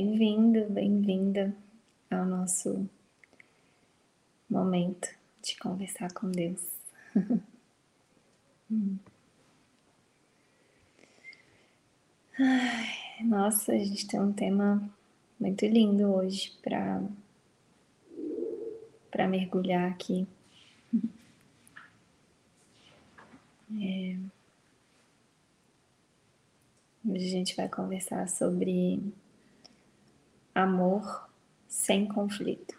Bem-vindo, bem-vinda ao nosso momento de conversar com Deus. Ai, nossa, a gente tem um tema muito lindo hoje para para mergulhar aqui. É... Hoje a gente vai conversar sobre amor sem conflito.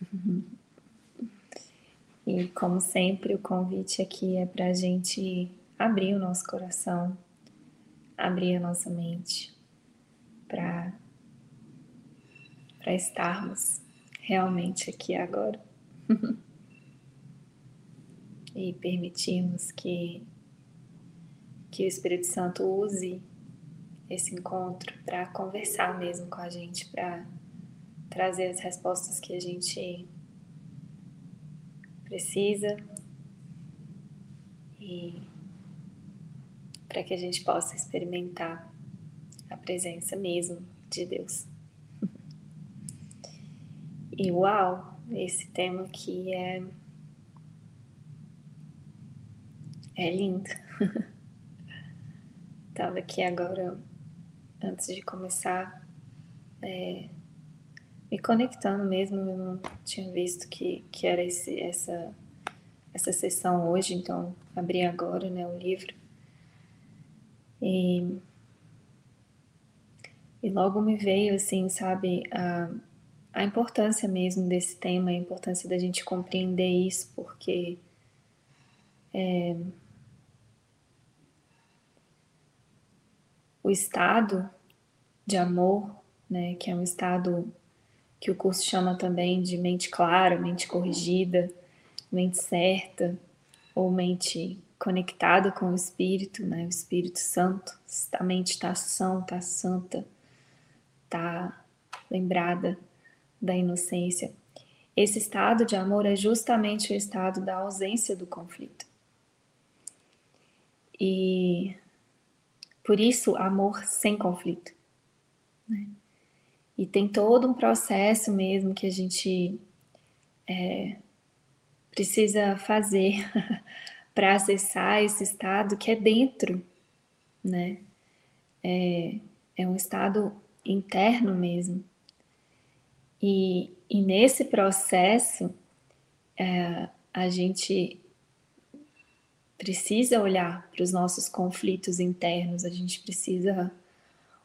E como sempre, o convite aqui é para a gente abrir o nosso coração, abrir a nossa mente para para estarmos realmente aqui agora e permitirmos que que o Espírito Santo use esse encontro para conversar mesmo com a gente, para trazer as respostas que a gente precisa e para que a gente possa experimentar a presença mesmo de Deus. E uau, esse tema aqui é é lindo. Tava aqui agora antes de começar é, me conectando mesmo, eu não tinha visto que, que era esse, essa, essa sessão hoje, então abri agora né, o livro. E, e logo me veio, assim, sabe, a, a importância mesmo desse tema, a importância da gente compreender isso, porque é, o estado de amor, né, que é um estado que o curso chama também de mente clara, mente corrigida, mente certa, ou mente conectada com o Espírito, né, o Espírito Santo, a mente está sã, está santa, está lembrada da inocência. Esse estado de amor é justamente o estado da ausência do conflito. E por isso, amor sem conflito. Né? E tem todo um processo mesmo que a gente é, precisa fazer para acessar esse estado que é dentro, né? É, é um estado interno mesmo. E, e nesse processo, é, a gente precisa olhar para os nossos conflitos internos, a gente precisa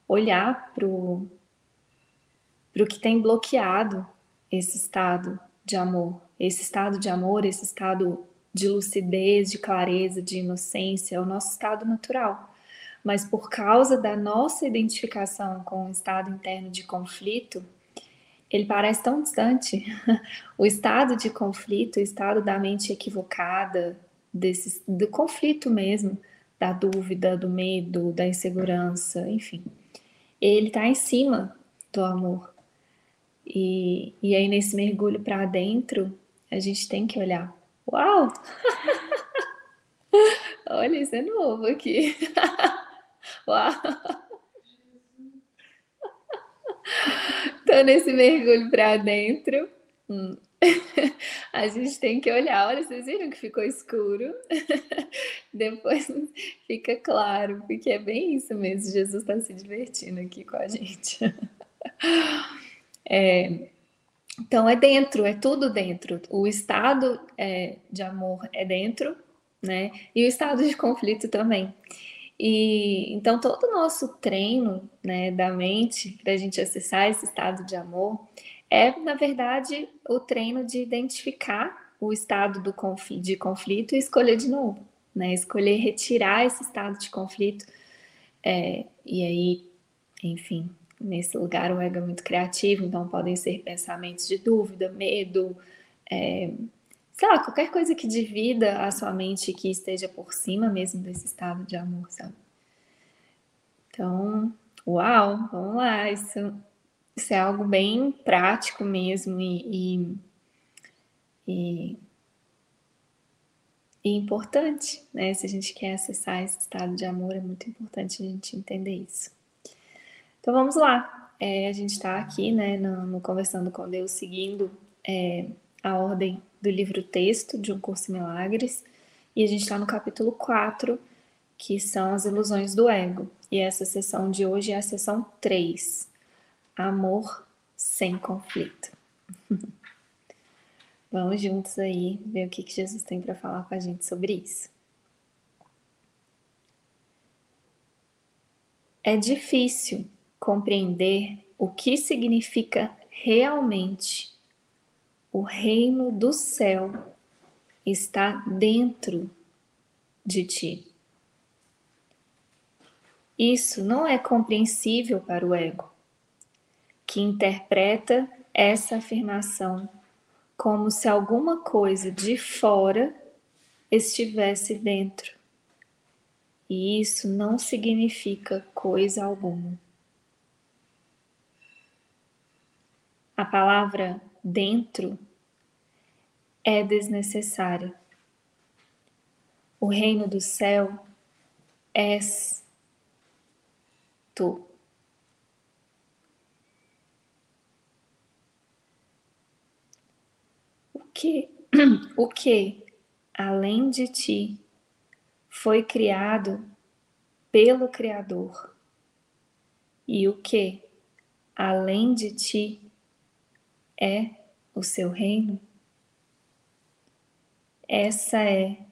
olhar para o que tem bloqueado esse estado de amor, esse estado de amor, esse estado de lucidez, de clareza, de inocência, é o nosso estado natural. Mas por causa da nossa identificação com o estado interno de conflito, ele parece tão distante. o estado de conflito, o estado da mente equivocada, desse, do conflito mesmo, da dúvida, do medo, da insegurança, enfim. Ele está em cima do amor. E, e aí, nesse mergulho para dentro, a gente tem que olhar. Uau! Olha, isso é novo aqui. Uau! Tô nesse mergulho para dentro. Hum. A gente tem que olhar. Olha, vocês viram que ficou escuro? Depois fica claro, porque é bem isso mesmo. Jesus está se divertindo aqui com a gente. É, então é dentro, é tudo dentro. O estado é, de amor é dentro, né? E o estado de conflito também. E então todo o nosso treino, né, da mente para a gente acessar esse estado de amor é, na verdade, o treino de identificar o estado do de conflito e escolher de novo, né? Escolher retirar esse estado de conflito. É, e aí, enfim, nesse lugar o ego é muito criativo, então podem ser pensamentos de dúvida, medo, é, sei lá, qualquer coisa que divida a sua mente que esteja por cima mesmo desse estado de amor, sabe? Então, uau, vamos lá, isso isso é algo bem prático mesmo e, e, e, e importante, né? Se a gente quer acessar esse estado de amor, é muito importante a gente entender isso. Então vamos lá. É, a gente está aqui, né, no, no, Conversando com Deus, seguindo é, a ordem do livro texto de Um Curso em Milagres, e a gente está no capítulo 4, que são as ilusões do ego. E essa sessão de hoje é a sessão 3, Amor sem conflito. Vamos juntos aí ver o que, que Jesus tem para falar com a gente sobre isso. É difícil compreender o que significa realmente o reino do céu está dentro de ti. Isso não é compreensível para o ego, que interpreta essa afirmação como se alguma coisa de fora estivesse dentro. E isso não significa coisa alguma. A palavra dentro é desnecessária. O reino do céu és tu. O que, o que, além de ti, foi criado pelo Criador, e o que, além de ti, é o seu reino? Essa é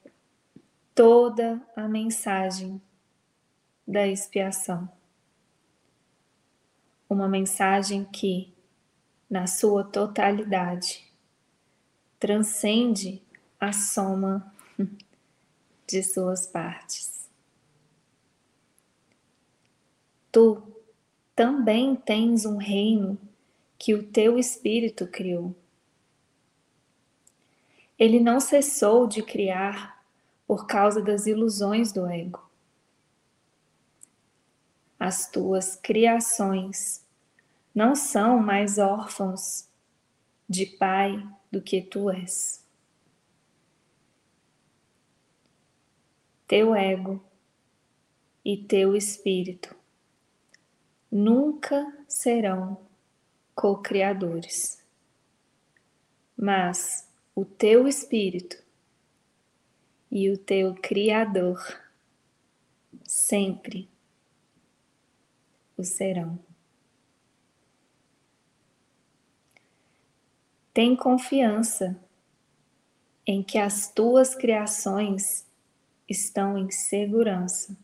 toda a mensagem da expiação. Uma mensagem que, na sua totalidade, transcende a soma de suas partes. Tu também tens um reino que o teu espírito criou. Ele não cessou de criar por causa das ilusões do ego. As tuas criações não são mais órfãos de pai do que tu és. teu ego e teu espírito nunca serão co-criadores, mas o teu espírito e o teu Criador sempre o serão. Tem confiança em que as tuas criações estão em segurança,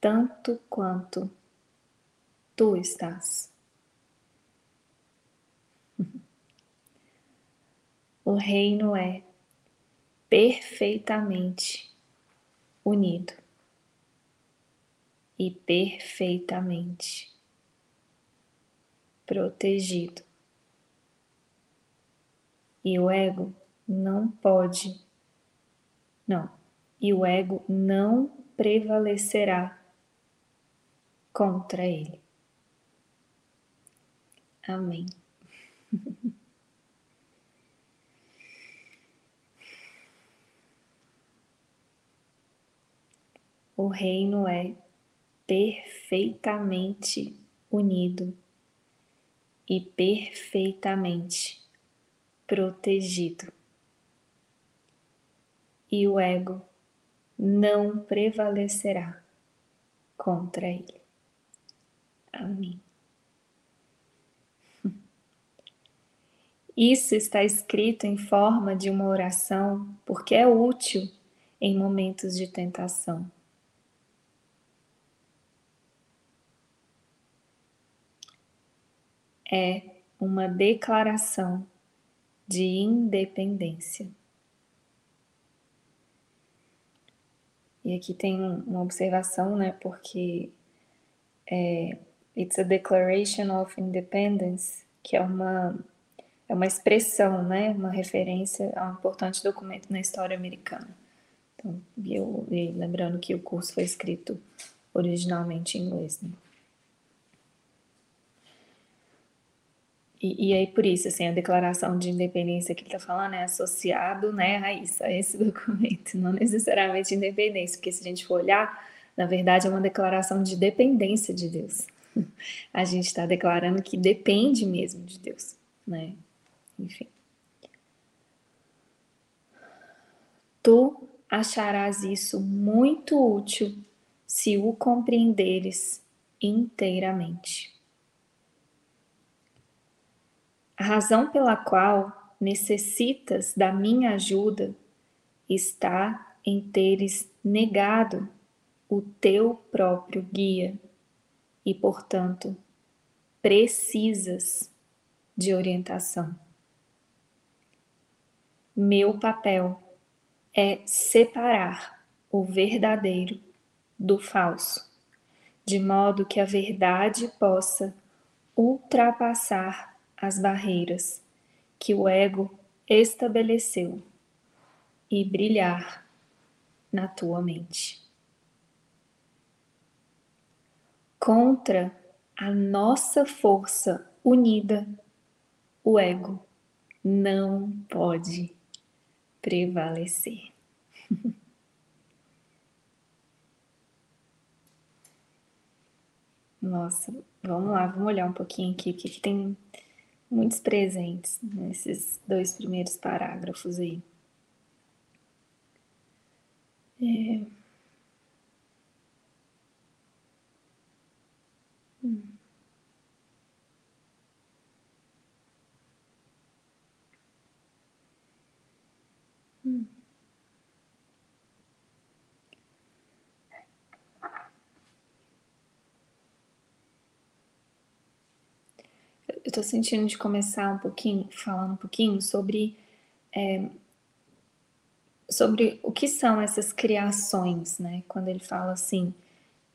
tanto quanto tu estás. O reino é perfeitamente unido e perfeitamente protegido. E o ego não pode não. E o ego não prevalecerá contra ele. Amém. o reino é perfeitamente unido e perfeitamente protegido e o ego não prevalecerá contra ele. Amém. Isso está escrito em forma de uma oração porque é útil em momentos de tentação. É uma declaração de independência. E aqui tem uma observação, né? Porque é, it's a declaration of independence, que é uma é uma expressão, né? Uma referência a um importante documento na história americana. Então, eu, lembrando que o curso foi escrito originalmente em inglês, né? E, e, aí, por isso, assim, a declaração de independência que ele está falando é associado né, isso, a esse documento, não necessariamente independência, porque se a gente for olhar, na verdade é uma declaração de dependência de Deus. a gente está declarando que depende mesmo de Deus, né? Enfim. Tu acharás isso muito útil se o compreenderes inteiramente. A razão pela qual necessitas da minha ajuda está em teres negado o teu próprio guia e, portanto, precisas de orientação. Meu papel é separar o verdadeiro do falso, de modo que a verdade possa ultrapassar as barreiras que o ego estabeleceu e brilhar na tua mente. Contra a nossa força unida, o ego não pode prevalecer. Nossa, vamos lá, vamos olhar um pouquinho aqui, porque tem muitos presentes nesses dois primeiros parágrafos aí. É... Eu estou sentindo de começar um pouquinho, falando um pouquinho sobre é, sobre o que são essas criações, né? Quando ele fala assim,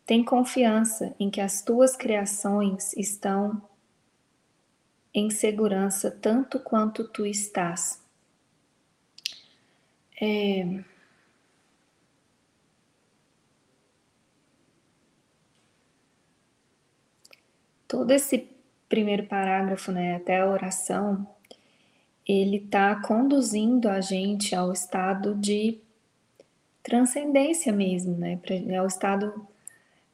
tem confiança em que as tuas criações estão em segurança tanto quanto tu estás. É... Todo esse primeiro parágrafo, né, até a oração, ele está conduzindo a gente ao estado de transcendência mesmo, né, ao estado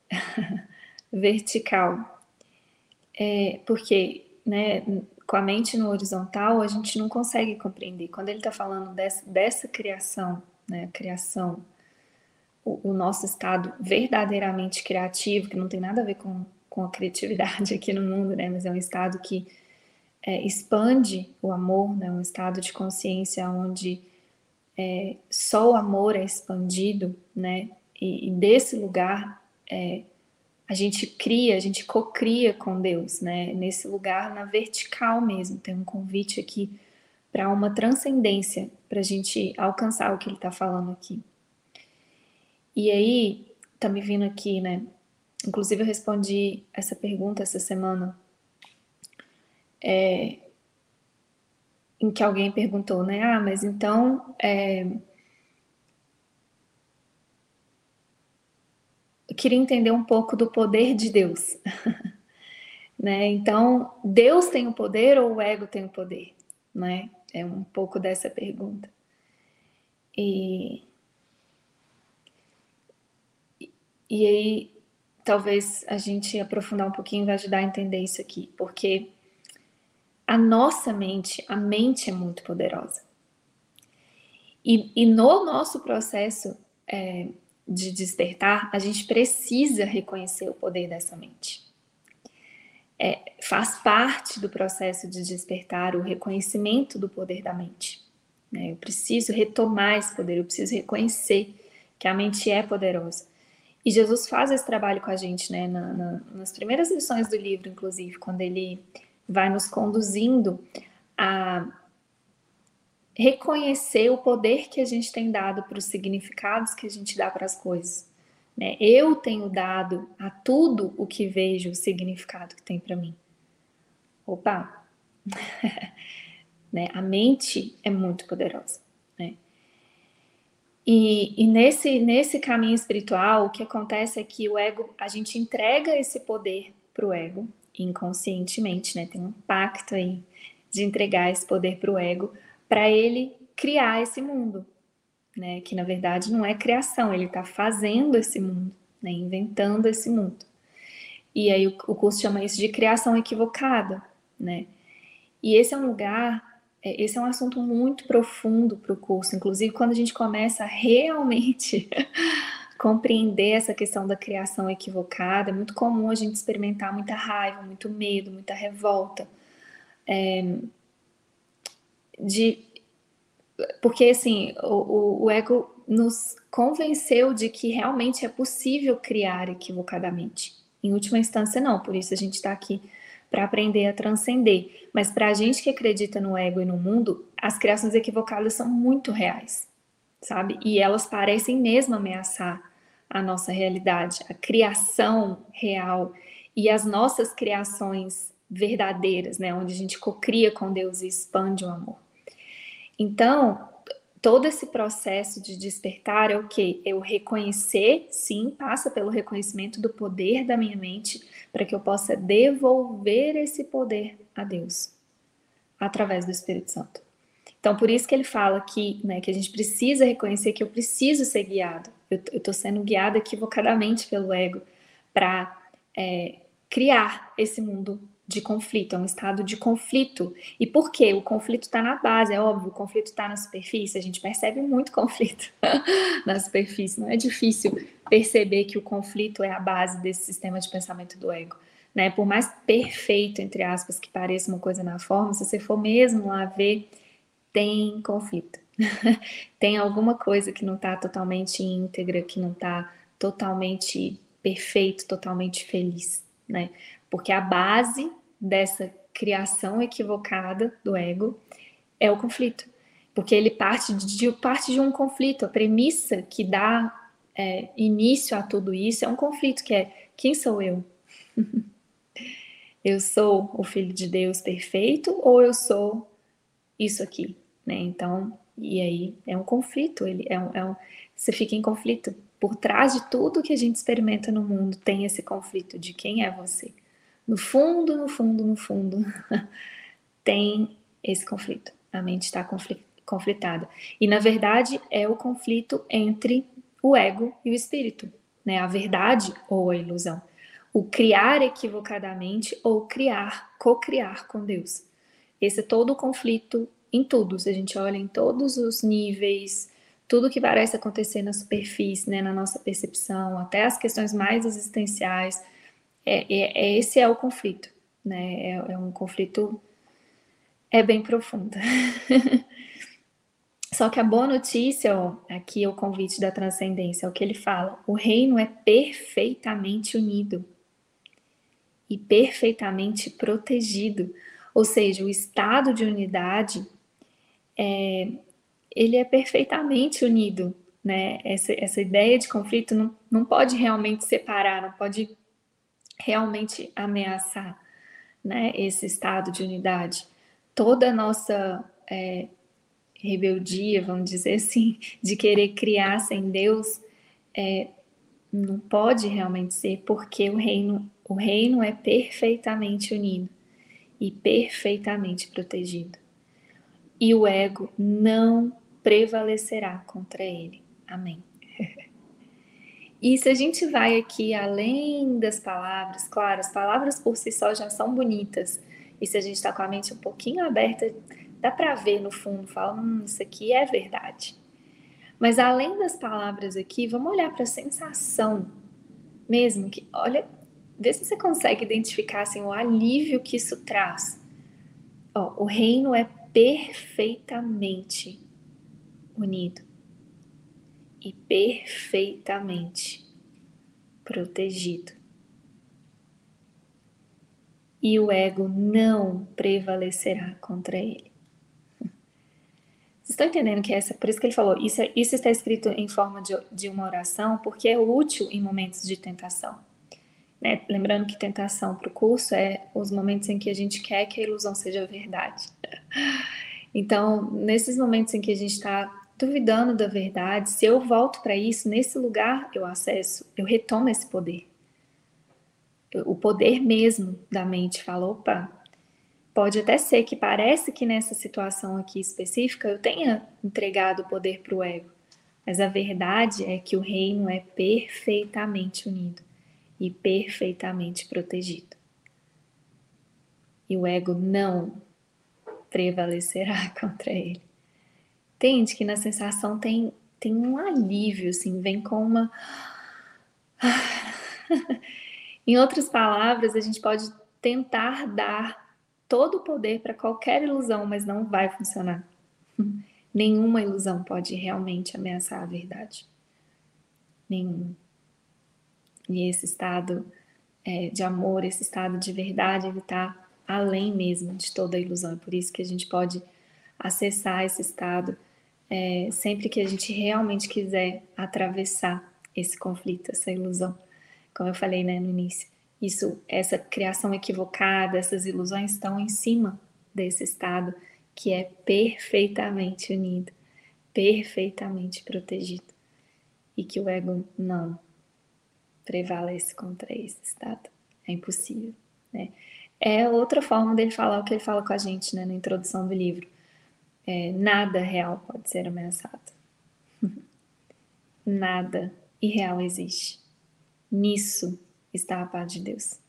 vertical. É, porque, né, com a mente no horizontal, a gente não consegue compreender. Quando ele está falando dessa, dessa criação, né, criação, o, o, nosso estado verdadeiramente criativo, que não tem nada a ver com, com a criatividade aqui no mundo, né, mas é um estado que é, expande o amor, né, um estado de consciência onde é, só o amor é expandido, né, e, e desse lugar é, a gente cria, a gente cocria com Deus, né? Nesse lugar, na vertical mesmo. Tem um convite aqui para uma transcendência, para a gente alcançar o que ele está falando aqui. E aí, tá me vindo aqui, né? Inclusive, eu respondi essa pergunta essa semana, é, em que alguém perguntou, né? Ah, mas então. É, eu queria entender um pouco do poder de Deus. né? Então, Deus tem o poder ou o ego tem o poder? Né? É um pouco dessa pergunta. E, e aí, talvez a gente aprofundar um pouquinho vai ajudar a entender isso aqui, porque a nossa mente, a mente é muito poderosa. E, e no nosso processo é, de despertar, a gente precisa reconhecer o poder dessa mente. É, faz parte do processo de despertar o reconhecimento do poder da mente. Né? Eu preciso retomar esse poder, eu preciso reconhecer que a mente é poderosa. E Jesus faz esse trabalho com a gente, né? Na, na, nas primeiras lições do livro, inclusive, quando ele vai nos conduzindo a reconhecer o poder que a gente tem dado para os significados que a gente dá para as coisas. Né? Eu tenho dado a tudo o que vejo o significado que tem para mim. Opa! né? A mente é muito poderosa. E, e, nesse, nesse caminho espiritual, o que acontece é que o ego, a gente entrega esse poder para o ego inconscientemente, né? Tem um pacto aí de entregar esse poder para o ego para ele criar esse mundo, né? Que na verdade não é criação, ele está fazendo esse mundo, né? inventando esse mundo. E aí o, o curso chama isso de criação equivocada, né? E esse é um lugar, esse é um assunto muito profundo para o curso, inclusive quando a gente começa a realmente compreender essa questão da criação equivocada, é muito comum a gente experimentar muita raiva, muito medo, muita revolta. É, de, porque assim, o, o, ego nos convenceu de que realmente é possível criar equivocadamente. Em última instância, não, por isso a gente está aqui para aprender a transcender. Mas para a gente que acredita no ego e no mundo, as criações equivocadas são muito reais, sabe? E elas parecem mesmo ameaçar a nossa realidade, a criação real e as nossas criações verdadeiras, né? Onde a gente cocria com Deus e expande o amor. Então, todo esse processo de despertar é o que? Eu reconhecer, sim, passa pelo reconhecimento do poder da minha mente para que eu possa devolver esse poder a Deus através do Espírito Santo. Então, por isso que ele fala que, né, que a gente precisa reconhecer que eu preciso ser guiado. Eu estou sendo guiado equivocadamente pelo ego para é, criar esse mundo de conflito, é um estado de conflito. E por quê? O conflito está na base, é óbvio, o conflito está na superfície, a gente percebe muito conflito na superfície, não é difícil perceber que o conflito é a base desse sistema de pensamento do ego. Né? Por mais perfeito, entre aspas, que pareça uma coisa na forma, se você for mesmo lá ver, tem conflito. tem alguma coisa que não está totalmente íntegra, que não está totalmente perfeito, totalmente feliz, né? Porque a base dessa criação equivocada do ego é o conflito. Porque ele parte de, parte de um conflito. A premissa que dá é, início a tudo isso é um conflito, que é quem sou eu? eu sou o filho de Deus perfeito ou eu sou isso aqui? Né? Então, e aí é um conflito, ele é um, é um, você fica em conflito. Por trás de tudo que a gente experimenta no mundo tem esse conflito de quem é você no fundo, no fundo, no fundo, tem esse conflito. A mente está conflitada. E, na verdade, é o conflito entre o ego e o espírito, né? A verdade ou a ilusão. O criar equivocadamente ou criar, co-criar com Deus. Esse é todo o conflito em tudo. Se a gente olha em todos os níveis, tudo que parece acontecer na superfície, né, na nossa percepção, até as questões mais existenciais, é, é, é, esse é o conflito, né? É, é um conflito é bem profundo. Só que a boa notícia, ó, aqui é o convite da transcendência, é o que ele fala: o reino é perfeitamente unido e perfeitamente protegido. Ou seja, o estado de unidade é, ele é perfeitamente unido, né? Essa, essa ideia de conflito não, não pode realmente separar, não pode realmente ameaçar né, esse estado de unidade. Toda a nossa é, rebeldia, vamos dizer assim, de querer criar sem Deus, é, não pode realmente ser, porque o reino, o reino é perfeitamente unido e perfeitamente protegido. E o ego não prevalecerá contra ele. Amém. E se a gente vai aqui além das palavras, claro, as palavras por si só já são bonitas. E se a gente está com a mente um pouquinho aberta, dá para ver no fundo, fala, hum, isso aqui é verdade. Mas além das palavras aqui, vamos olhar para a sensação mesmo, que olha, vê se você consegue identificar assim, o alívio que isso traz. Ó, o reino é perfeitamente unido e perfeitamente protegido. E o ego não prevalecerá contra ele. Vocês estão entendendo que essa, por isso que ele falou, isso, é, isso está escrito em forma de, de uma oração, porque é útil em momentos de tentação. Né? Lembrando que tentação para o curso é os momentos em que a gente quer que a ilusão seja verdade. Então, nesses momentos em que a gente está duvidando da verdade, se eu volto para isso, nesse lugar eu acesso, eu retomo esse poder. O poder mesmo da mente fala, opa, pode até ser que parece que nessa situação aqui específica eu tenha entregado o poder para o ego, mas a verdade é que o reino é perfeitamente unido e perfeitamente protegido. E o ego não prevalecerá contra ele. Entende que na sensação tem, tem um alívio, assim, vem com uma. em outras palavras, a gente pode tentar dar todo o poder para qualquer ilusão, mas não vai funcionar. Nenhuma ilusão pode realmente ameaçar a verdade. Nenhuma. E esse estado é, de amor, esse estado de verdade, ele está além mesmo de toda a ilusão. É por isso que a gente pode acessar esse estado é, sempre que a gente realmente quiser atravessar esse conflito, essa ilusão. Como eu falei né, no início, isso, essa criação equivocada, essas ilusões estão em cima desse estado que é perfeitamente unido, perfeitamente protegido e que o ego não prevalece contra esse estado. É impossível, né? É outra forma dele falar o que ele fala com a gente, né, na introdução do livro. É, nada real pode ser ameaçado. nada irreal existe. Nisso está a paz de Deus.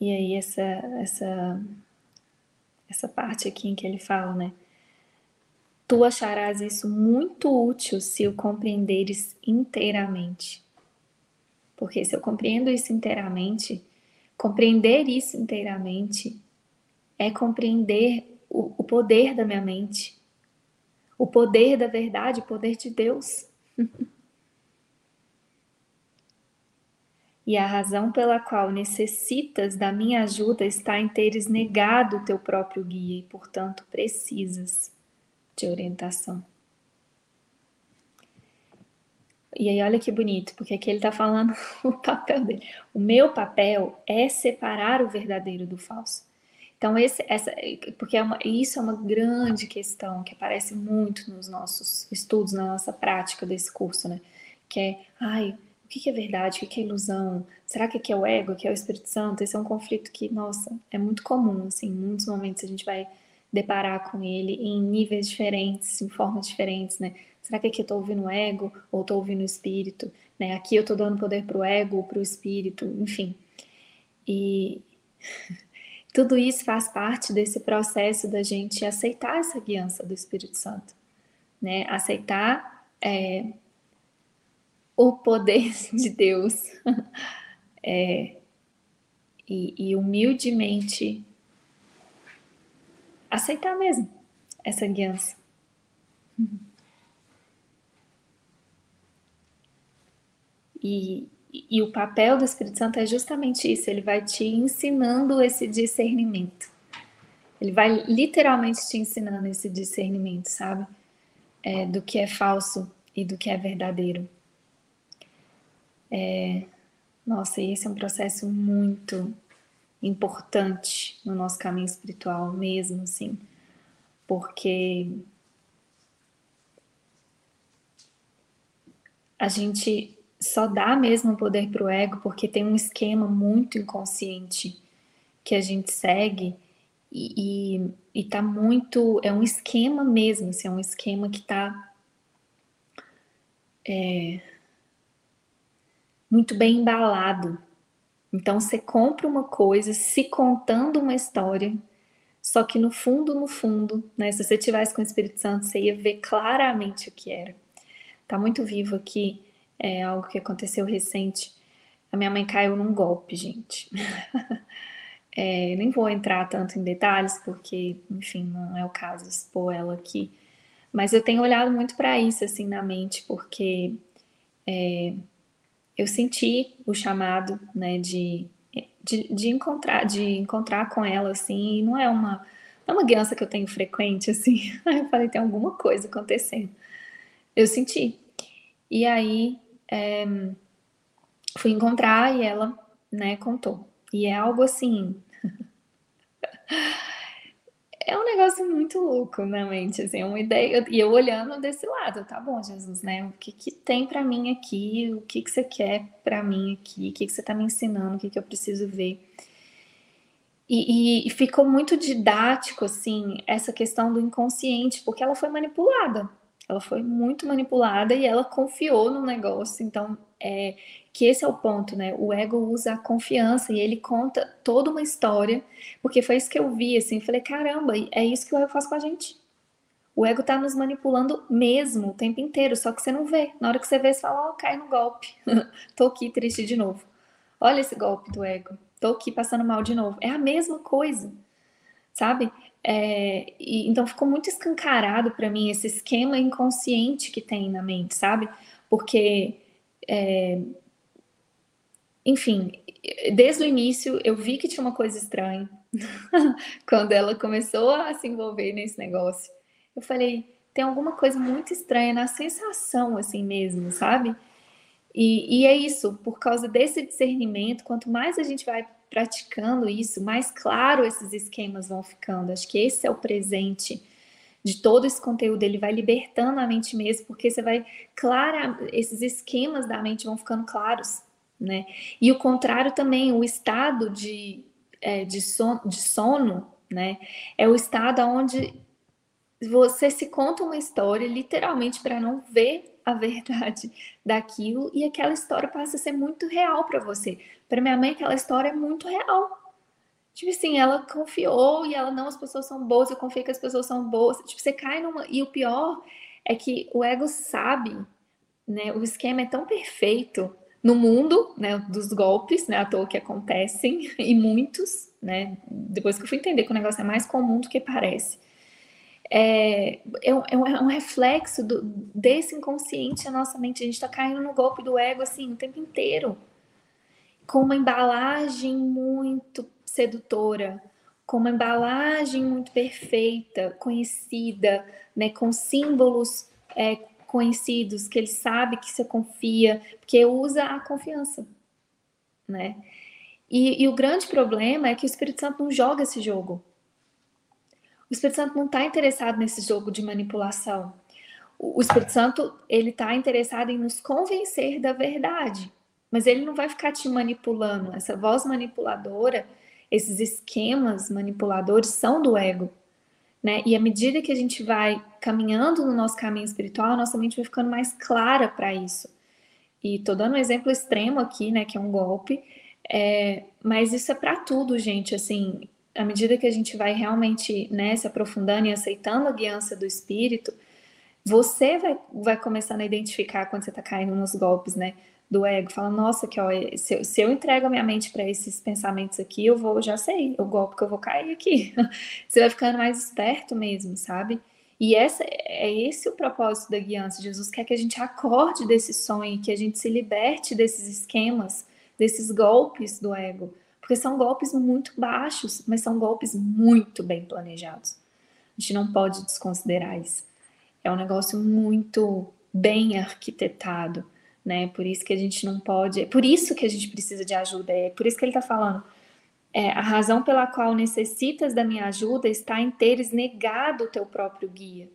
E aí essa essa essa parte aqui em que ele fala, né? Tu acharás isso muito útil se o compreenderes inteiramente. Porque se eu compreendo isso inteiramente, compreender isso inteiramente é compreender o, o poder da minha mente, o poder da verdade, o poder de Deus. e a razão pela qual necessitas da minha ajuda está em teres negado o teu próprio guia e, portanto, precisas de orientação. E aí, olha que bonito, porque aqui ele está falando o papel dele. O meu papel é separar o verdadeiro do falso. Então, esse, essa, porque é uma, isso é uma grande questão que aparece muito nos nossos estudos, na nossa prática desse curso, né? Que é, ai, o que é verdade, o que é ilusão? Será que aqui é o ego, que é o Espírito Santo? Esse é um conflito que, nossa, é muito comum, assim, em muitos momentos a gente vai deparar com ele em níveis diferentes, em formas diferentes, né? Será que aqui eu estou ouvindo o ego ou estou ouvindo o espírito? Né? Aqui eu estou dando poder para o ego para o espírito, enfim. E tudo isso faz parte desse processo da gente aceitar essa guiança do Espírito Santo, né? Aceitar é, o poder de Deus é, e, e humildemente aceitar mesmo essa guiança. E, e o papel do Espírito Santo é justamente isso, ele vai te ensinando esse discernimento. Ele vai literalmente te ensinando esse discernimento, sabe? É, do que é falso e do que é verdadeiro. É, nossa, e esse é um processo muito importante no nosso caminho espiritual mesmo, assim, porque a gente só dá mesmo poder para o ego porque tem um esquema muito inconsciente que a gente segue e, e, e tá muito. É um esquema mesmo, assim, é um esquema que tá. É, muito bem embalado. Então você compra uma coisa se contando uma história, só que no fundo, no fundo, né, se você tivesse com o Espírito Santo, você ia ver claramente o que era. Tá muito vivo aqui é algo que aconteceu recente. A minha mãe caiu num golpe, gente. é, nem vou entrar tanto em detalhes, porque, enfim, não é o caso expor ela aqui. Mas eu tenho olhado muito para isso, assim, na mente, porque é, eu senti o chamado, né, de, de, de, encontrar, de encontrar com ela, assim, e não é uma, é uma guiança que eu tenho frequente, assim. eu falei, tem alguma coisa acontecendo. Eu senti. E aí, é, fui encontrar e ela, né, contou. E é algo assim. é um negócio muito louco na mente, assim, é uma ideia. E eu olhando desse lado, tá bom, Jesus, né? O que, que tem para mim aqui? O que, que você quer para mim aqui? O que, que você tá me ensinando? O que, que eu preciso ver? E, e, ficou muito didático, assim, essa questão do inconsciente, porque ela foi manipulada. Ela foi muito manipulada e ela confiou no negócio. Então, é, que esse é o ponto, né? O ego usa a confiança e ele conta toda uma história, porque foi isso que eu vi, assim, falei, caramba, é isso que o ego faz com a gente. O ego tá nos manipulando mesmo o tempo inteiro, só que você não vê. Na hora que você vê, você fala, ó, oh, cai no golpe. Tô aqui triste de novo. Olha esse golpe do ego. Tô aqui passando mal de novo. É a mesma coisa, sabe? É, e, então ficou muito escancarado para mim esse esquema inconsciente que tem na mente, sabe? Porque é, enfim, desde o início eu vi que tinha uma coisa estranha. Quando ela começou a se envolver nesse negócio, eu falei, tem alguma coisa muito estranha na sensação, assim mesmo, sabe? E, e é isso, por causa desse discernimento, quanto mais a gente vai praticando isso, mais claro esses esquemas vão ficando. Acho que esse é o presente de todo esse conteúdo, ele vai libertando a mente mesmo, porque você vai clara, esses esquemas da mente vão ficando claros né? E o contrário também, o estado de, é, de, sono, de sono, né? É o estado onde você se conta uma história literalmente para não ver a verdade daquilo e aquela história passa a ser muito real para você. Para minha mãe, aquela história é muito real. Tipo assim, ela confiou e ela não, as pessoas são boas, eu confio que as pessoas são boas. Tipo, você cai numa. E o pior é que o ego sabe, né? O esquema é tão perfeito no mundo né, dos golpes, né, à toa que acontecem, e muitos, né, depois que eu fui entender que o negócio é mais comum do que parece. É, é, é, um, é um, reflexo do, desse inconsciente na nossa mente. A gente está caindo no golpe do ego assim o tempo inteiro, com uma embalagem muito sedutora, com uma embalagem muito perfeita, conhecida, né, com símbolos é, conhecidos, que ele sabe que você confia, porque usa a confiança, né? E, e o grande problema é que o Espírito Santo não joga esse jogo. O Espírito Santo não está interessado nesse jogo de manipulação. O Espírito Santo ele está interessado em nos convencer da verdade, mas ele não vai ficar te manipulando. Essa voz manipuladora, esses esquemas manipuladores são do ego. Né? E à medida que a gente vai caminhando no nosso caminho espiritual, nossa mente vai ficando mais clara para isso. E tô dando um exemplo extremo aqui, né, que é um golpe, é, mas isso é para tudo, gente. Assim, à medida que a gente vai realmente né, se aprofundando e aceitando a guiança do espírito, você vai, vai começando a identificar quando você está caindo nos golpes, né? Do ego, fala, nossa, que ó, se eu, se eu entrego a minha mente para esses pensamentos aqui, eu vou, já sei, o golpe que eu vou cair aqui. Você vai ficando mais esperto mesmo, sabe? E essa é esse o propósito da guiança. Jesus quer que a gente acorde desse sonho, que a gente se liberte desses esquemas, desses golpes do ego, porque são golpes muito baixos, mas são golpes muito bem planejados. A gente não pode desconsiderar isso. É um negócio muito bem arquitetado né? Por isso que a gente não pode, é por isso que a gente precisa de ajuda, é por isso que ele está falando. É, a razão pela qual necessitas da minha ajuda está em teres negado o teu próprio guia.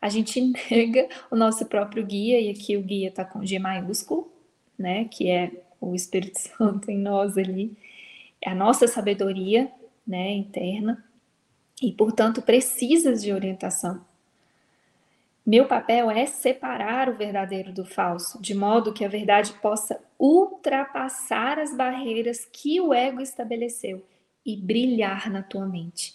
A gente nega o nosso próprio guia, e aqui o guia está com G maiúsculo, né? Que é o Espírito Santo em nós ali, é a nossa sabedoria, né? Interna, e portanto precisas de orientação. Meu papel é separar o verdadeiro do falso, de modo que a verdade possa ultrapassar as barreiras que o ego estabeleceu e brilhar na tua mente.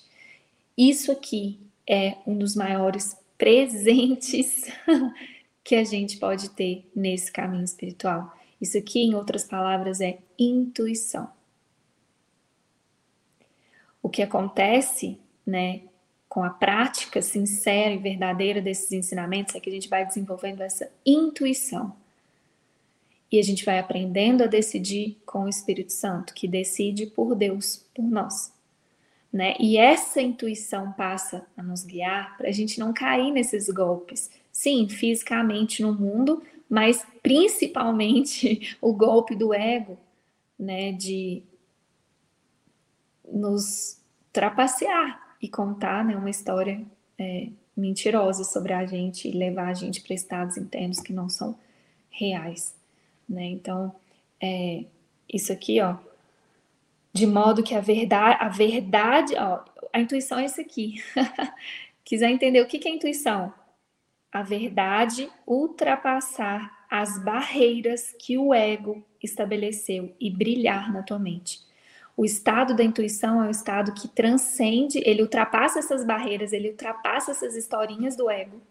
Isso aqui é um dos maiores presentes que a gente pode ter nesse caminho espiritual. Isso aqui, em outras palavras, é intuição. O que acontece, né, com a prática sincera e verdadeira desses ensinamentos, é que a gente vai desenvolvendo essa intuição. E a gente vai aprendendo a decidir com o Espírito Santo, que decide por Deus, por nós. Né? E essa intuição passa a nos guiar para a gente não cair nesses golpes. Sim, fisicamente no mundo, mas principalmente o golpe do ego, né? De nos trapacear, e contar né, uma história é, mentirosa sobre a gente e levar a gente para estados internos que não são reais. Né? Então, é, isso aqui, ó, de modo que a verdade, a verdade, ó, a intuição é isso aqui. Quiser entender o que, que é intuição? a verdade ultrapassar as barreiras que o ego estabeleceu e brilhar na tua mente. O estado da intuição é um estado que transcende, ele ultrapassa essas barreiras, ele ultrapassa essas historinhas do ego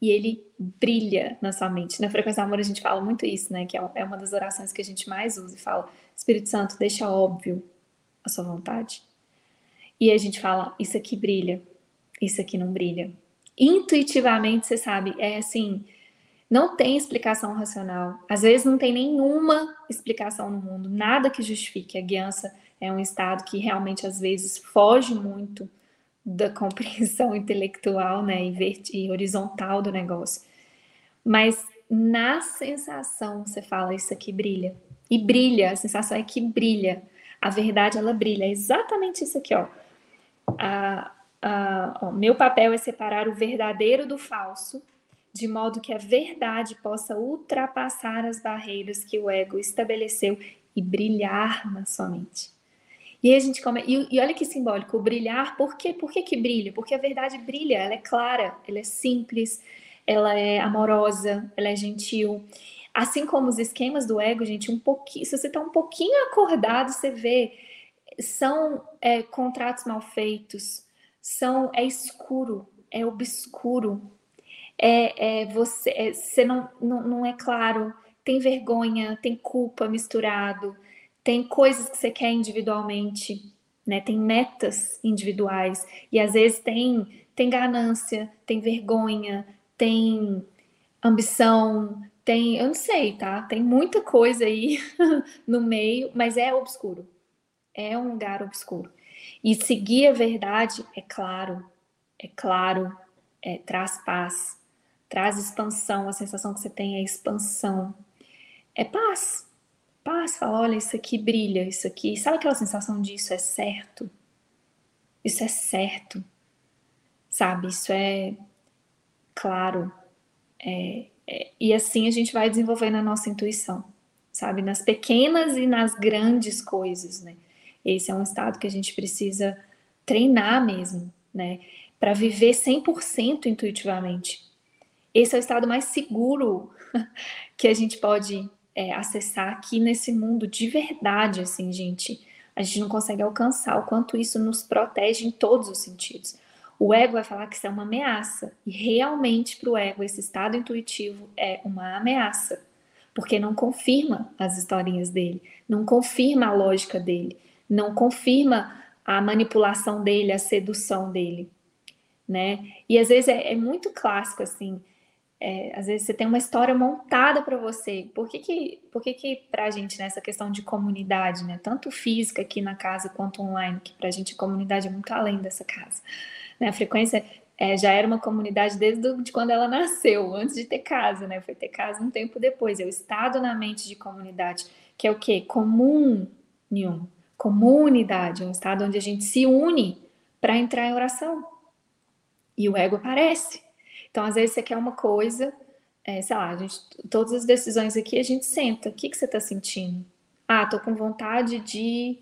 e ele brilha na sua mente. Na frequência do amor a gente fala muito isso, né? Que é, é uma das orações que a gente mais usa e fala: Espírito Santo, deixa óbvio a sua vontade. E a gente fala: Isso aqui brilha, isso aqui não brilha. Intuitivamente, você sabe, é assim. Não tem explicação racional. Às vezes não tem nenhuma explicação no mundo, nada que justifique. A guiança é um estado que realmente às vezes foge muito da compreensão intelectual, né, e, horizontal do negócio. Mas na sensação você fala isso aqui brilha e brilha. A sensação é que brilha. A verdade ela brilha. É exatamente isso aqui, ó. A, a, ó. Meu papel é separar o verdadeiro do falso, de modo que a verdade possa ultrapassar as barreiras que o ego estabeleceu e brilhar na sua mente. E a gente come... E, e, olha que simbólico, brilhar, por quê? Por que, que brilha? Porque a verdade brilha, ela é clara, ela é simples, ela é amorosa, ela é gentil. Assim como os esquemas do ego, gente, um pouquinho, se você está um pouquinho acordado, você vê, são é, contratos mal feitos, são é escuro, é obscuro, é, é você, é, você não, não, não é claro, tem vergonha, tem culpa misturado, tem coisas que você quer individualmente, né? Tem metas individuais e às vezes tem tem ganância, tem vergonha, tem ambição, tem, eu não sei, tá? Tem muita coisa aí no meio, mas é obscuro. É um lugar obscuro. E seguir a verdade é claro, é claro, é, traz paz, traz expansão, a sensação que você tem é expansão. É paz, paz, fala, olha, isso aqui brilha, isso aqui. Sabe aquela sensação de isso é certo? Isso é certo. Sabe? Isso é claro. É, é, e assim a gente vai desenvolvendo a nossa intuição, sabe? Nas pequenas e nas grandes coisas, né? Esse é um estado que a gente precisa treinar mesmo, né? Para viver 100% intuitivamente. Esse é o estado mais seguro que a gente pode é, acessar aqui nesse mundo de verdade, assim, gente. A gente não consegue alcançar o quanto isso nos protege em todos os sentidos. O ego vai falar que isso é uma ameaça, e realmente para o ego esse estado intuitivo é uma ameaça, porque não confirma as historinhas dele, não confirma a lógica dele, não confirma a manipulação dele, a sedução dele, né? E às vezes é, é muito clássico assim é, às vezes você tem uma história montada para você. Por que que, por que que para a gente nessa questão de comunidade, né, tanto física aqui na casa quanto online, que para a gente a comunidade é muito além dessa casa, né? A frequência é, já era uma comunidade desde do, de quando ela nasceu, antes de ter casa, né? Foi ter casa um tempo depois. É o estado na mente de comunidade, que é o quê? Comum, nenhum. Comunidade, é um estado onde a gente se une para entrar em oração. E o ego aparece. Então, às vezes, você quer uma coisa, é, sei lá, a gente, todas as decisões aqui, a gente senta. O que, que você está sentindo? Ah, tô com vontade de.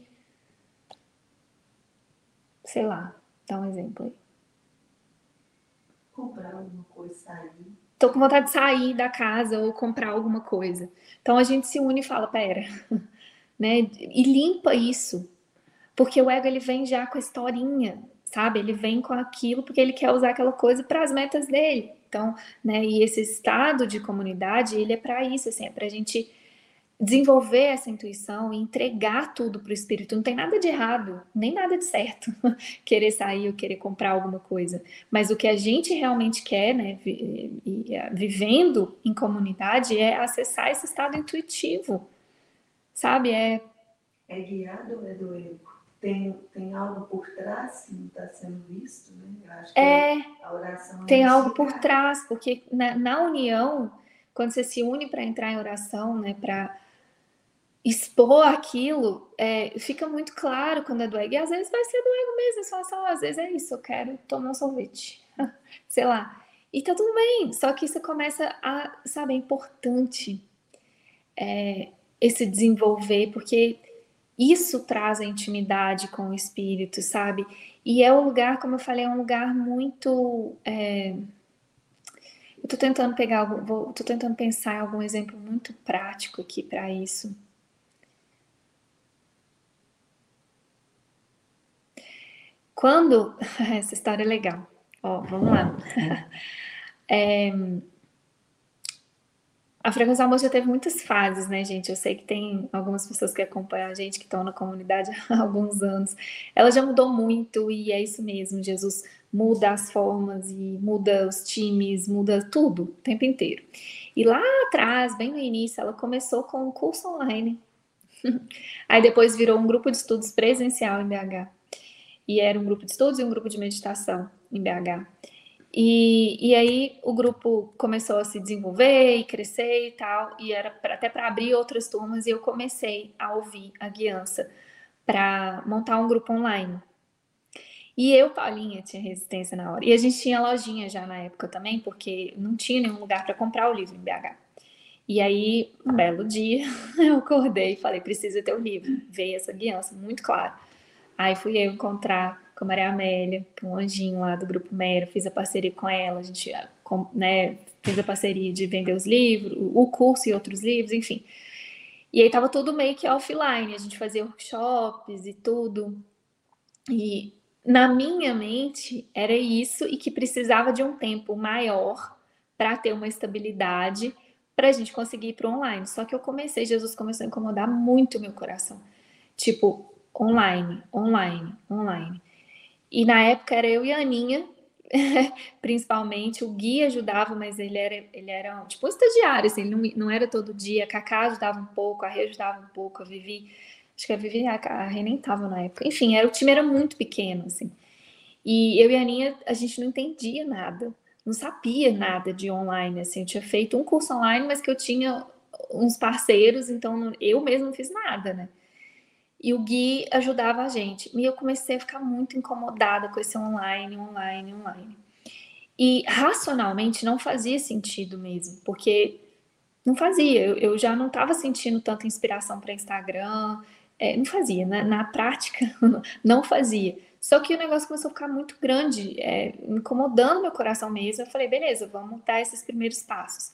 Sei lá, dá um exemplo aí. Comprar alguma coisa, sair. Tô com vontade de sair da casa ou comprar alguma coisa. Então a gente se une e fala, pera, né? E limpa isso. Porque o ego ele vem já com a historinha sabe? Ele vem com aquilo porque ele quer usar aquela coisa para as metas dele. Então, né, e esse estado de comunidade, ele é para isso, assim, é para a gente desenvolver essa intuição e entregar tudo para o espírito. Não tem nada de errado, nem nada de certo, querer sair ou querer comprar alguma coisa. Mas o que a gente realmente quer, né, vivendo em comunidade, é acessar esse estado intuitivo, sabe? É, é guiado ou é do? Tem, tem algo por trás que não está sendo visto, né? Eu acho que é, a oração tem algo por trás, porque na, na união, quando você se une para entrar em oração, né, para expor aquilo, é, fica muito claro quando é do ego. E às vezes vai ser do ego mesmo, é só, só às vezes é isso, eu quero tomar um sorvete, sei lá. E tá tudo bem, só que isso começa a, sabe, é importante é, esse desenvolver, porque isso traz a intimidade com o espírito, sabe? E é um lugar, como eu falei, é um lugar muito. É, Eu tô tentando pegar, vou, tô tentando pensar em algum exemplo muito prático aqui para isso. Quando. Essa história é legal. Ó, vamos lá. É, a Frequência Amor já teve muitas fases, né, gente? Eu sei que tem algumas pessoas que acompanham a gente que estão na comunidade há alguns anos. Ela já mudou muito e é isso mesmo. Jesus muda as formas e muda os times, muda tudo o tempo inteiro. E lá atrás, bem no início, ela começou com um curso online. Aí depois virou um grupo de estudos presencial em BH. E era um grupo de estudos e um grupo de meditação em BH. E, e aí o grupo começou a se desenvolver e crescer e tal, e era pra, até para abrir outras turmas, e eu comecei a ouvir a guiança para montar um grupo online. E eu, Paulinha, tinha resistência na hora. E a gente tinha lojinha já na época também, porque não tinha nenhum lugar para comprar o livro em BH. E aí, um belo dia, eu acordei e falei: preciso ter o livro. Veio essa guiança, muito claro. Aí fui eu encontrar com a Maria Amélia, com o Anjinho lá do Grupo Mero, fiz a parceria com ela, a gente né, fez a parceria de vender os livros, o curso e outros livros, enfim. E aí tava tudo meio que offline, a gente fazia workshops e tudo. E na minha mente era isso e que precisava de um tempo maior para ter uma estabilidade para a gente conseguir ir para online. Só que eu comecei, Jesus começou a incomodar muito meu coração. Tipo, online, online, online. E na época era eu e a Aninha, principalmente. O Gui ajudava, mas ele era, ele era tipo um estagiário, assim, ele não, não era todo dia. A Cacá ajudava um pouco, a Rê ajudava um pouco, a Vivi. Acho que a Vivi a, a Rê nem tava na época. Enfim, era, o time era muito pequeno, assim. E eu e a Aninha, a gente não entendia nada, não sabia nada de online, assim. Eu tinha feito um curso online, mas que eu tinha uns parceiros, então eu mesmo não fiz nada, né? E o Gui ajudava a gente. E eu comecei a ficar muito incomodada com esse online, online, online. E racionalmente não fazia sentido mesmo, porque não fazia. Eu, eu já não estava sentindo tanta inspiração para Instagram, é, não fazia. Na, na, prática, não fazia. Só que o negócio começou a ficar muito grande, é, incomodando meu coração mesmo. Eu falei, beleza, vamos dar esses primeiros passos.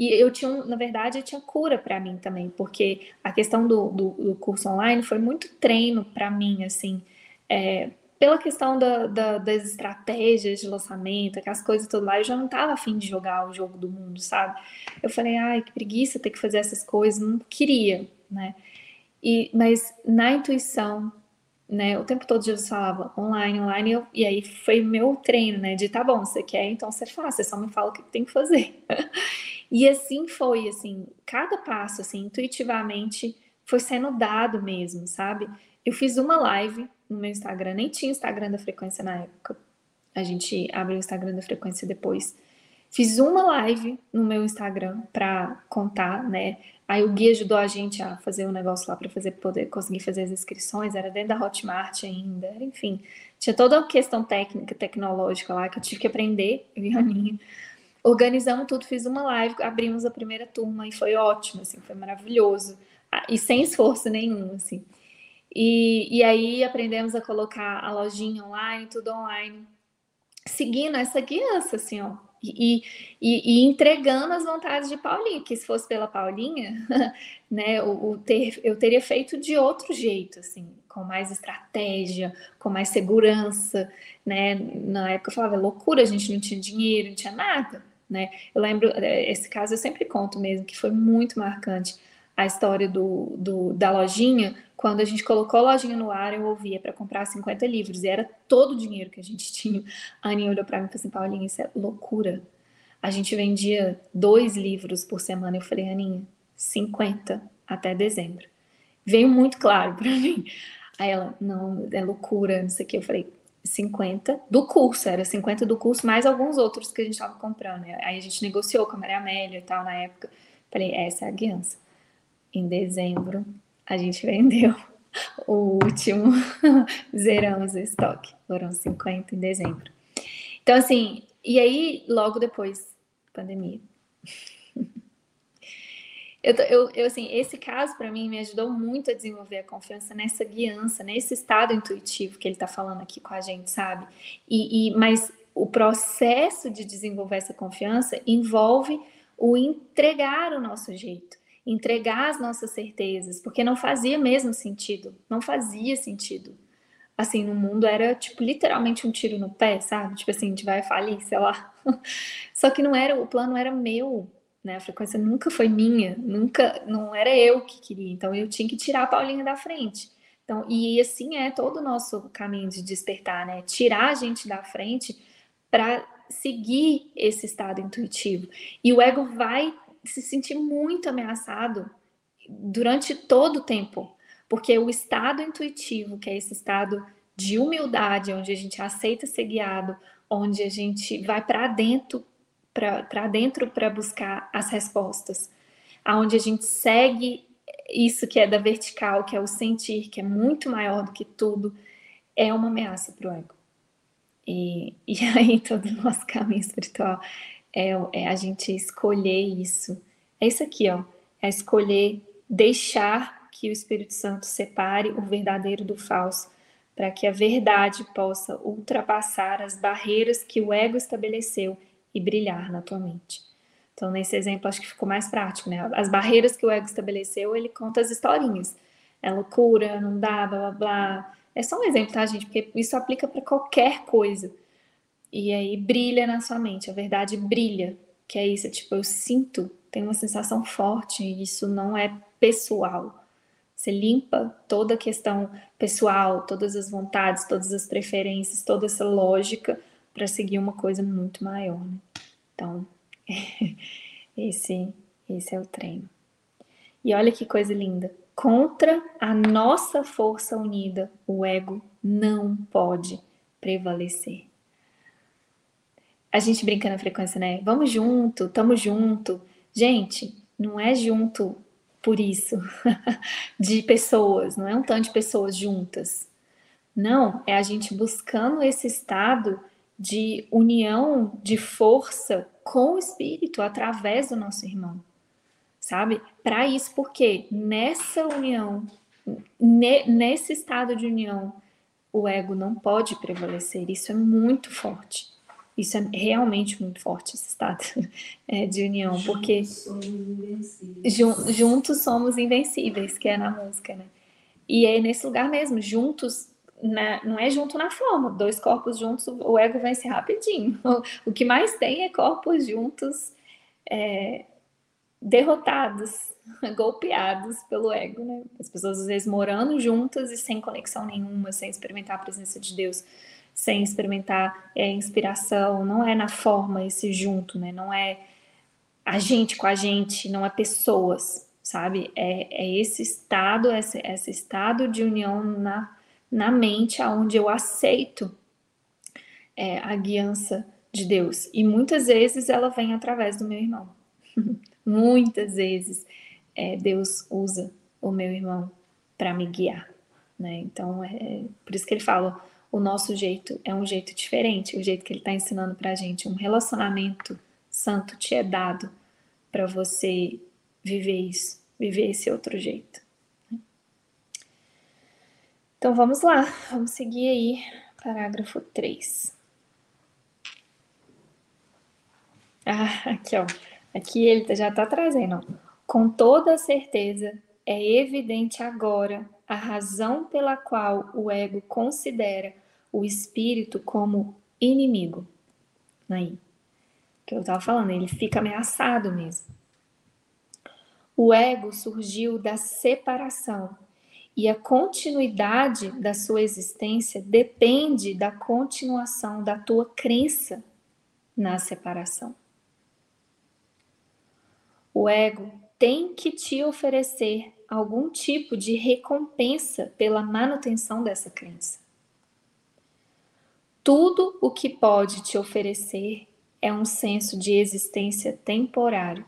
E eu tinha, na verdade, eu tinha cura para mim também, porque a questão do, do, do curso online foi muito treino para mim, assim, é, pela questão da, da, das estratégias de lançamento, aquelas coisas tudo lá, eu já não estava afim de jogar o jogo do mundo, sabe? Eu falei, ai, que preguiça ter que fazer essas coisas, não queria, né? E, mas na intuição, né, o tempo todo Jesus falava online, online, eu, e aí foi meu treino, né, de tá bom, você quer, então você faz, você só me fala o que tem que fazer. E assim foi, assim, cada passo, assim, intuitivamente foi sendo dado mesmo, sabe? Eu fiz uma live no meu Instagram, nem tinha Instagram da frequência na época. A gente abriu o Instagram da frequência depois. Fiz uma live no meu Instagram para contar, né? Aí o Gui ajudou a gente a fazer um negócio lá para fazer poder conseguir fazer as inscrições, era dentro da Hotmart ainda, enfim, tinha toda a questão técnica, tecnológica lá que eu tive que aprender, eu e a Aninha organizamos tudo, fiz uma live, abrimos a primeira turma e foi ótimo, assim, foi maravilhoso. Ah, e sem esforço nenhum, assim. E, e aí aprendemos a colocar a lojinha online, tudo online, seguindo essa guiança, assim, ó. E, e, e, entregando as vontades de Paulinha, que se fosse pela Paulinha, né, o, o ter, eu teria feito de outro jeito, assim, com mais estratégia, com mais segurança, né? Na época eu falava, é loucura, a gente não tinha dinheiro, não tinha nada né? Eu lembro, é, esse caso eu sempre conto mesmo, que foi muito marcante a história do, do, da lojinha. Quando a gente colocou a lojinha no ar, eu ouvia para comprar 50 livros, e era todo o dinheiro que a gente tinha. A Aninha olhou para mim e falou assim: Paulinha, isso é loucura. A gente vendia dois livros por semana. Eu falei, Aninha, 50 até dezembro. Veio muito claro para mim. Aí ela, não, é loucura, não sei o que. Eu falei, 50 do curso, era 50 do curso, mais alguns outros que a gente estava comprando. Aí a gente negociou com a Maria Amélia e tal na época. Falei, essa é a guiança. Em dezembro, a gente vendeu o último, zeramos o estoque. Foram 50 em dezembro. Então, assim, e aí, logo depois, pandemia. Eu, eu, eu, assim, esse caso para mim me ajudou muito a desenvolver a confiança nessa guiança, nesse estado intuitivo que ele está falando aqui com a gente, sabe? E, e mas o processo de desenvolver essa confiança envolve o entregar o nosso jeito, entregar as nossas certezas, porque não fazia mesmo sentido, não fazia sentido. Assim, no mundo era tipo literalmente um tiro no pé, sabe? Tipo assim, a gente vai falir, sei lá. Só que não era, o plano era meu, né? A frequência nunca foi minha, nunca, não era eu que queria. Então eu tinha que tirar a Paulinha da frente. Então, e assim é todo o nosso caminho de despertar, né? Tirar a gente da frente para seguir esse estado intuitivo. E o ego vai se sentir muito ameaçado durante todo o tempo, porque o estado intuitivo, que é esse estado de humildade, onde a gente aceita ser guiado, onde a gente vai para dentro para dentro para buscar as respostas, aonde a gente segue isso que é da vertical, que é o sentir, que é muito maior do que tudo, é uma ameaça para o ego. E, e aí todo o nosso caminho espiritual é, é a gente escolher isso. É isso aqui, ó. É escolher deixar que o Espírito Santo separe o verdadeiro do falso, para que a verdade possa ultrapassar as barreiras que o ego estabeleceu e brilhar na tua mente. Então, nesse exemplo, acho que ficou mais prático, né? As barreiras que o ego estabeleceu, ele conta as historinhas. É loucura, não dá, blá blá blá. É só um exemplo, tá, gente? Porque isso aplica para qualquer coisa. E aí brilha na sua mente, a verdade brilha, que é isso, tipo, eu sinto, tenho uma sensação forte, e isso não é pessoal. Você limpa toda a questão pessoal, todas as vontades, todas as preferências, toda essa lógica para seguir uma coisa muito maior. Né? Então, esse, esse é o treino. E olha que coisa linda. Contra a nossa força unida, o ego não pode prevalecer. A gente brinca na frequência, né? Vamos junto, tamo junto. Gente, não é junto por isso, de pessoas, não é um tanto de pessoas juntas. Não, é a gente buscando esse estado de união, de força com o Espírito através do nosso irmão, sabe? Para isso, porque nessa união, ne, nesse estado de união, o ego não pode prevalecer. Isso é muito forte. Isso é realmente muito forte, esse estado é, de união, juntos porque somos jun, juntos somos invencíveis, que é na música, né? E é nesse lugar mesmo, juntos na, não é junto na forma, dois corpos juntos, o ego vence rapidinho. O, o que mais tem é corpos juntos é, derrotados, golpeados pelo ego, né? As pessoas às vezes morando juntas e sem conexão nenhuma, sem experimentar a presença de Deus, sem experimentar é, inspiração, não é na forma esse junto, né? Não é a gente com a gente, não é pessoas, sabe? É, é esse estado, esse, esse estado de união na na mente aonde eu aceito é, a guiança de Deus. E muitas vezes ela vem através do meu irmão. muitas vezes é, Deus usa o meu irmão para me guiar. Né? Então, é por isso que ele fala: o nosso jeito é um jeito diferente, o jeito que ele está ensinando para a gente. Um relacionamento santo te é dado para você viver isso, viver esse outro jeito. Então vamos lá, vamos seguir aí, parágrafo 3. Ah, aqui ó, aqui ele já está trazendo. Com toda certeza, é evidente agora a razão pela qual o ego considera o espírito como inimigo. Aí, que eu estava falando, ele fica ameaçado mesmo. O ego surgiu da separação e a continuidade da sua existência depende da continuação da tua crença na separação. O ego tem que te oferecer algum tipo de recompensa pela manutenção dessa crença. Tudo o que pode te oferecer é um senso de existência temporário,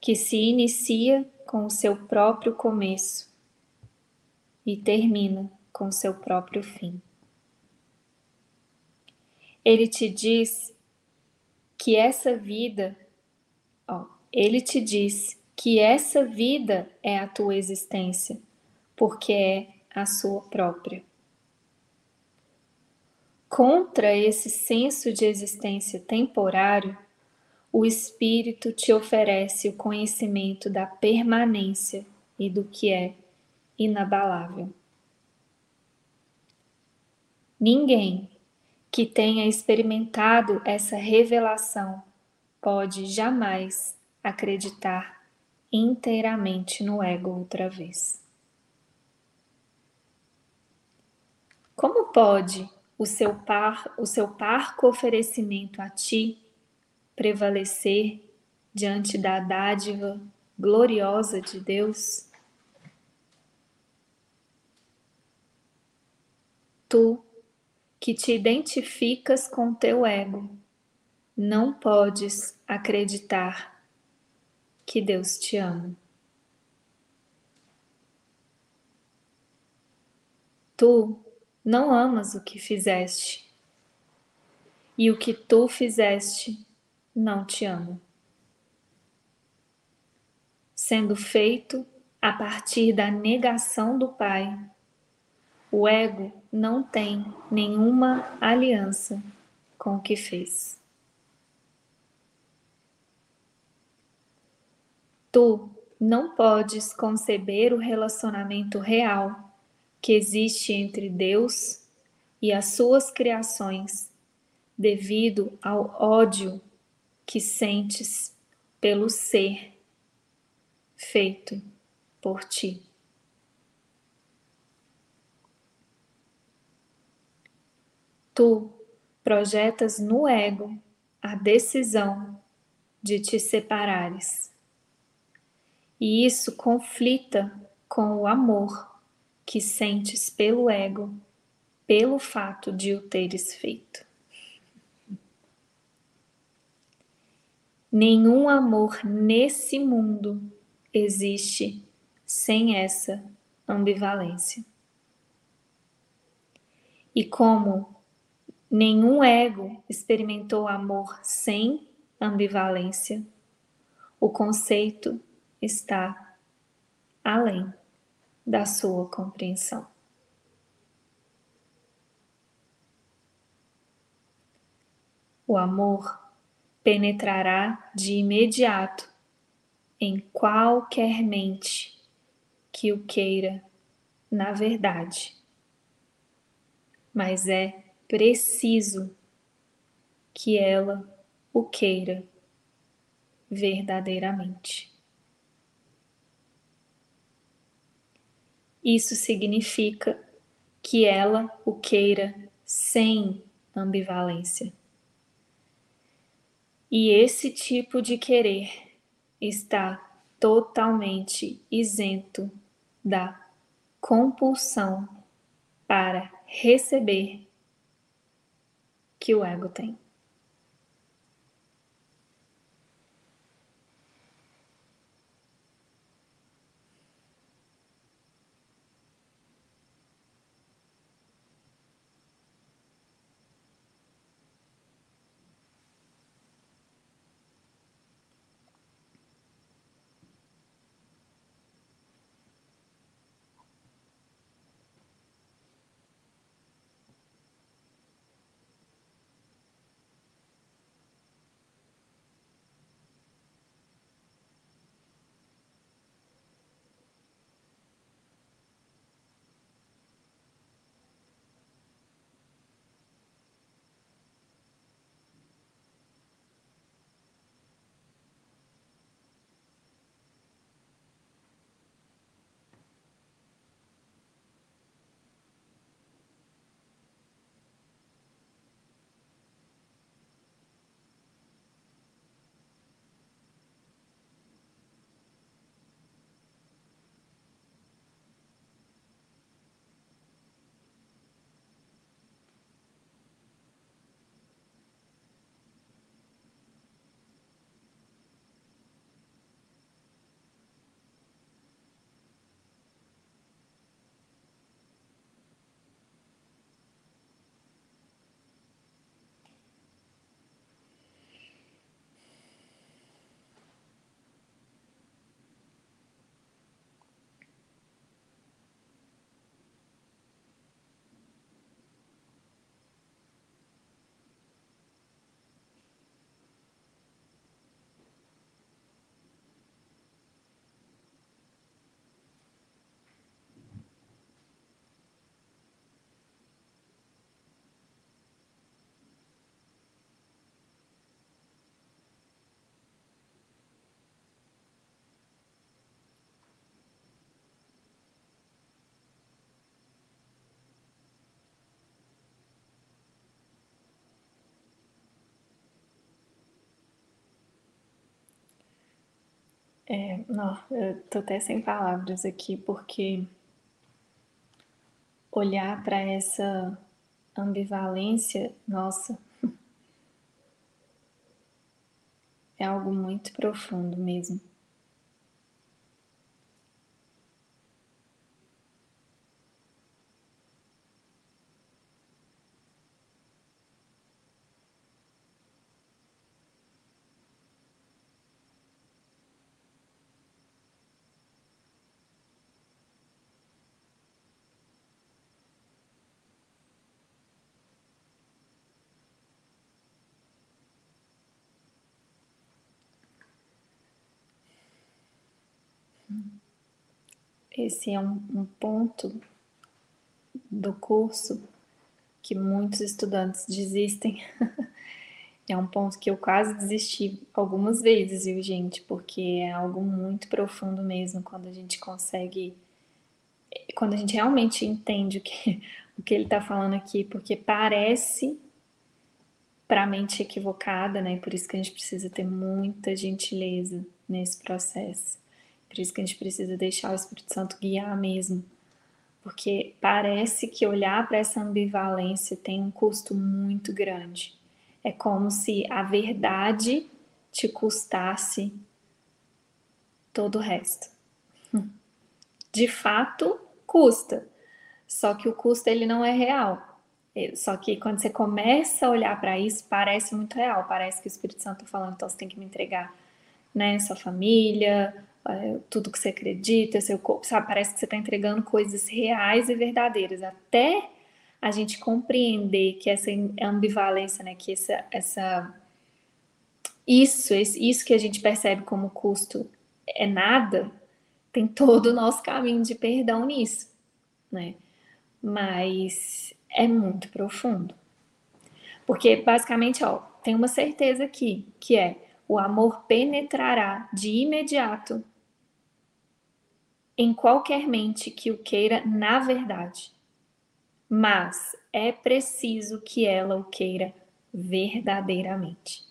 que se inicia com o seu próprio começo e termina com seu próprio fim. Ele te diz que essa vida, ó, ele te diz que essa vida é a tua existência, porque é a sua própria. Contra esse senso de existência temporário, o Espírito te oferece o conhecimento da permanência e do que é inabalável. Ninguém que tenha experimentado essa revelação pode jamais acreditar inteiramente no ego outra vez. Como pode o seu, par, o seu parco oferecimento a ti prevalecer diante da dádiva gloriosa de Deus? Tu, que te identificas com teu ego, não podes acreditar que Deus te ama. Tu não amas o que fizeste, e o que tu fizeste não te ama. Sendo feito a partir da negação do Pai, o ego não tem nenhuma aliança com o que fez. Tu não podes conceber o relacionamento real que existe entre Deus e as suas criações, devido ao ódio que sentes pelo ser feito por ti. Tu projetas no ego a decisão de te separares. E isso conflita com o amor que sentes pelo ego, pelo fato de o teres feito. Nenhum amor nesse mundo existe sem essa ambivalência. E como nenhum ego experimentou amor sem ambivalência, o conceito está além da sua compreensão. O amor penetrará de imediato em qualquer mente que o queira, na verdade. Mas é preciso que ela o queira verdadeiramente. Isso significa que ela o queira sem ambivalência. E esse tipo de querer está totalmente isento da compulsão para receber que o ego tem. É, não, eu tô até sem palavras aqui, porque olhar para essa ambivalência, nossa, é algo muito profundo mesmo. Esse é um, um ponto do curso que muitos estudantes desistem. é um ponto que eu quase desisti algumas vezes, viu, gente? Porque é algo muito profundo mesmo quando a gente consegue. Quando a gente realmente entende o que, o que ele está falando aqui, porque parece para a mente equivocada, né? Por isso que a gente precisa ter muita gentileza nesse processo. Por isso que a gente precisa deixar o Espírito Santo guiar mesmo. Porque parece que olhar para essa ambivalência tem um custo muito grande. É como se a verdade te custasse todo o resto. De fato, custa. Só que o custo ele não é real. É, só que quando você começa a olhar para isso, parece muito real. Parece que o Espírito Santo está falando, então você tem que me entregar, né? Sua família, tudo que você acredita, seu corpo, sabe? Parece que você está entregando coisas reais e verdadeiras. Até a gente compreender que essa ambivalência, né? Que essa, essa isso, isso que a gente percebe como custo é nada, tem todo o nosso caminho de perdão nisso, né? Mas é muito profundo. Porque basicamente, ó, tem uma certeza aqui, que é o amor penetrará de imediato em qualquer mente que o queira na verdade. Mas é preciso que ela o queira verdadeiramente.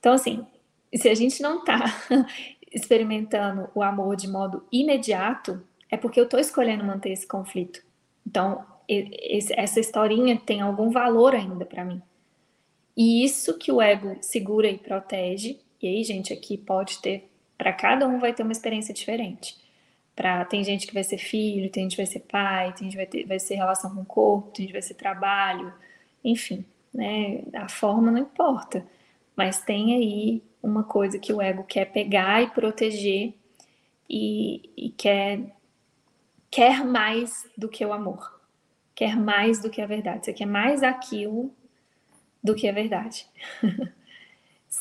Então, assim, se a gente não está experimentando o amor de modo imediato, é porque eu estou escolhendo manter esse conflito. Então, essa historinha tem algum valor ainda para mim. E isso que o ego segura e protege, e aí, gente, aqui pode ter para cada um vai ter uma experiência diferente. Pra, tem gente que vai ser filho, tem gente que vai ser pai, tem gente que vai, ter, vai ser relação com o corpo, tem gente que vai ser trabalho, enfim, né? A forma não importa. Mas tem aí uma coisa que o ego quer pegar e proteger e, e quer, quer mais do que o amor. Quer mais do que a verdade. Você quer mais aquilo do que a verdade.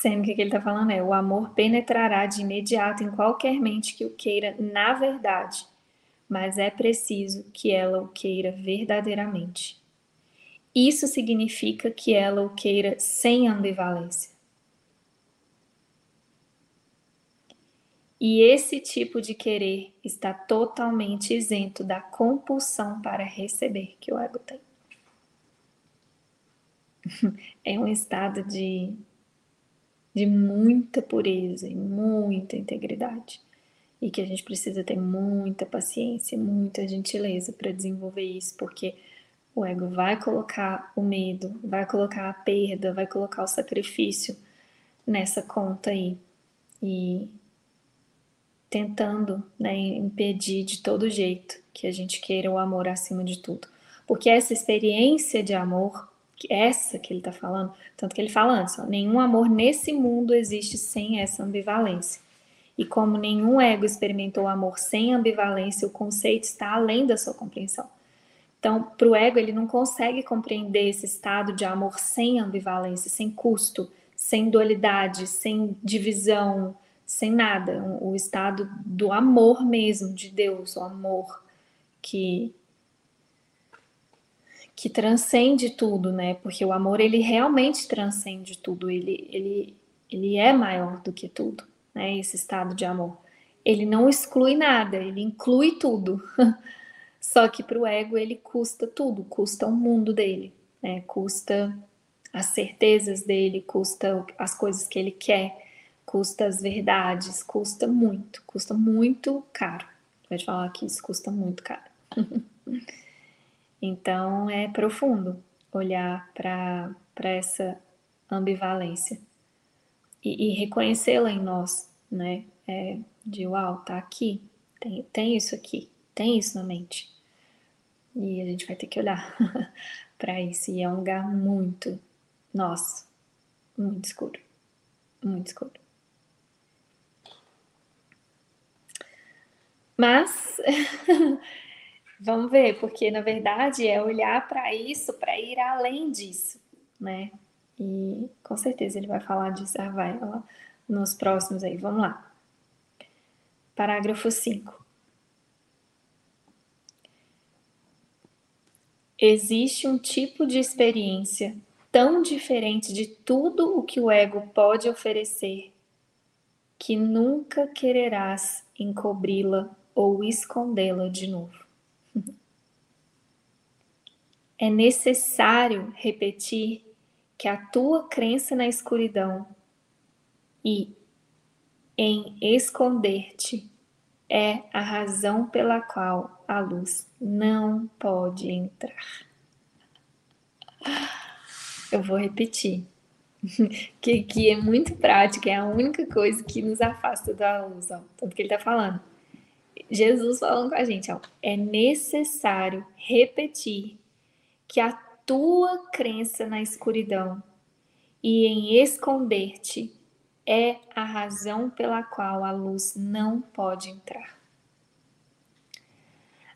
O que ele está falando é: o amor penetrará de imediato em qualquer mente que o queira na verdade, mas é preciso que ela o queira verdadeiramente. Isso significa que ela o queira sem ambivalência. E esse tipo de querer está totalmente isento da compulsão para receber que o ego tem. É um estado de de muita pureza e muita integridade. E que a gente precisa ter muita paciência, muita gentileza para desenvolver isso, porque o ego vai colocar o medo, vai colocar a perda, vai colocar o sacrifício nessa conta aí. E tentando né, impedir de todo jeito que a gente queira o amor acima de tudo. Porque essa experiência de amor essa que ele está falando, tanto que ele fala antes, ó, nenhum amor nesse mundo existe sem essa ambivalência. E como nenhum ego experimentou amor sem ambivalência, o conceito está além da sua compreensão. Então, para o ego, ele não consegue compreender esse estado de amor sem ambivalência, sem custo, sem dualidade, sem divisão, sem nada. O estado do amor mesmo de Deus, o amor que que transcende tudo, né? Porque o amor ele realmente transcende tudo, ele ele ele é maior do que tudo, né? Esse estado de amor. Ele não exclui nada, ele inclui tudo. Só que para o ego ele custa tudo, custa o mundo dele, né? Custa as certezas dele, custa as coisas que ele quer, custa as verdades, custa muito, custa muito caro. Pode falar que isso custa muito caro. então é profundo olhar para essa ambivalência e, e reconhecê-la em nós, né? É, de uau, tá aqui, tem, tem isso aqui, tem isso na mente. E a gente vai ter que olhar para isso. E é um lugar muito, nossa, muito escuro. Muito escuro. Mas vamos ver, porque na verdade é olhar para isso, para ir além disso, né? E com certeza ele vai falar disso, ah, vai nos próximos aí. Vamos lá. Parágrafo 5. Existe um tipo de experiência tão diferente de tudo o que o ego pode oferecer que nunca quererás encobri-la ou escondê-la de novo. É necessário repetir que a tua crença na escuridão e em esconder-te é a razão pela qual a luz não pode entrar. Eu vou repetir. que, que é muito prático, é a única coisa que nos afasta da luz, ó. Tanto que ele está falando. Jesus falando com a gente, ó. É necessário repetir que a tua crença na escuridão e em esconder-te é a razão pela qual a luz não pode entrar.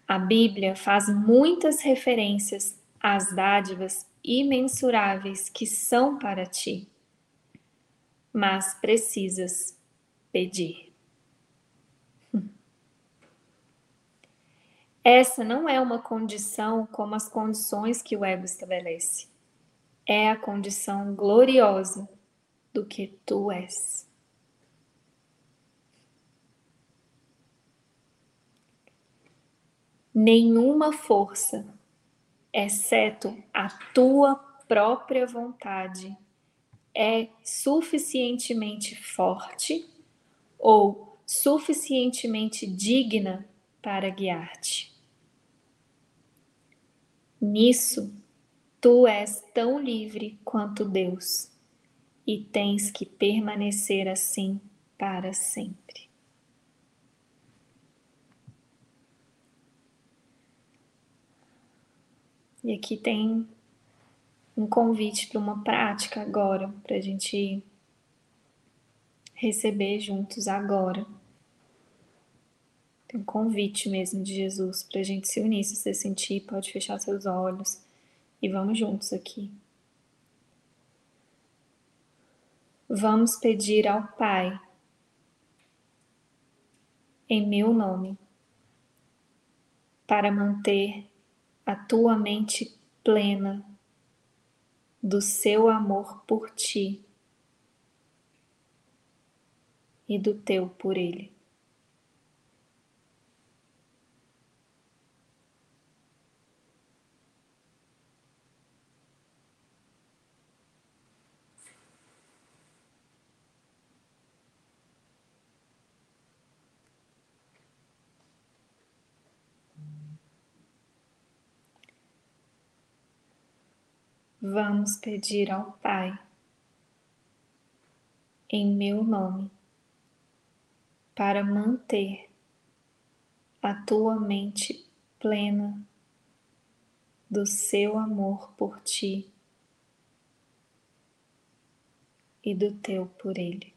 A Bíblia faz muitas referências às dádivas imensuráveis que são para ti, mas precisas pedir. Essa não é uma condição como as condições que o ego estabelece. É a condição gloriosa do que tu és. Nenhuma força exceto a tua própria vontade, é suficientemente forte ou suficientemente digna para guiar-te. Nisso, tu és tão livre quanto Deus e tens que permanecer assim para sempre. E aqui tem um convite para uma prática agora, para a gente receber juntos agora. Um convite mesmo de Jesus para a gente se unir. Se você sentir, pode fechar seus olhos e vamos juntos aqui. Vamos pedir ao Pai, em meu nome, para manter a tua mente plena do seu amor por ti e do teu por ele. Vamos pedir ao Pai, em meu nome, para manter a tua mente plena do seu amor por ti e do teu por Ele.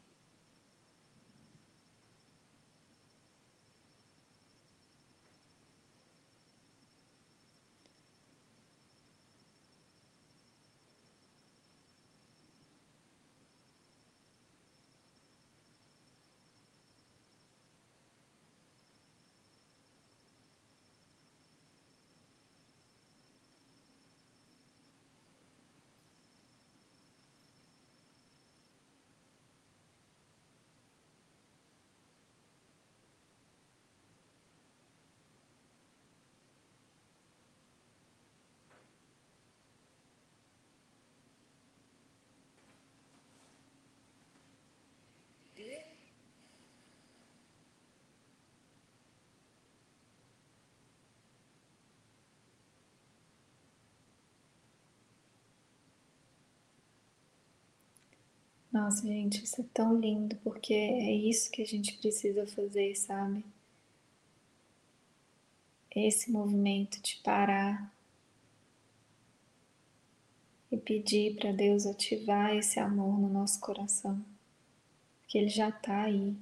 Nossa, gente, isso é tão lindo, porque é isso que a gente precisa fazer, sabe? Esse movimento de parar e pedir para Deus ativar esse amor no nosso coração, que Ele já está aí.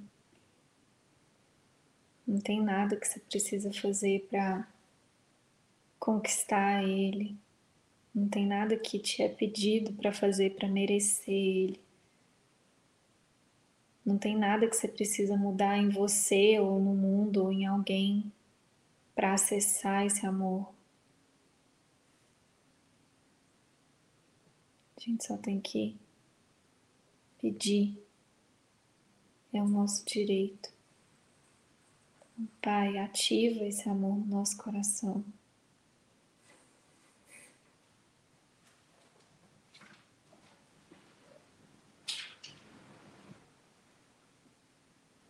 Não tem nada que você precisa fazer para conquistar Ele. Não tem nada que te é pedido para fazer para merecer Ele. Não tem nada que você precisa mudar em você ou no mundo ou em alguém para acessar esse amor. A gente só tem que pedir. É o nosso direito. Pai, ativa esse amor no nosso coração.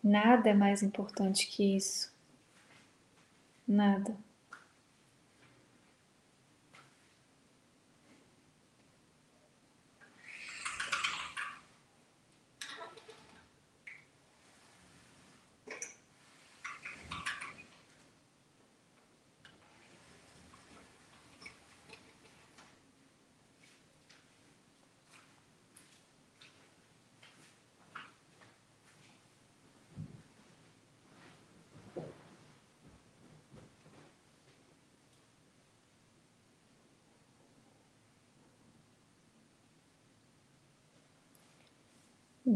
Nada é mais importante que isso. Nada.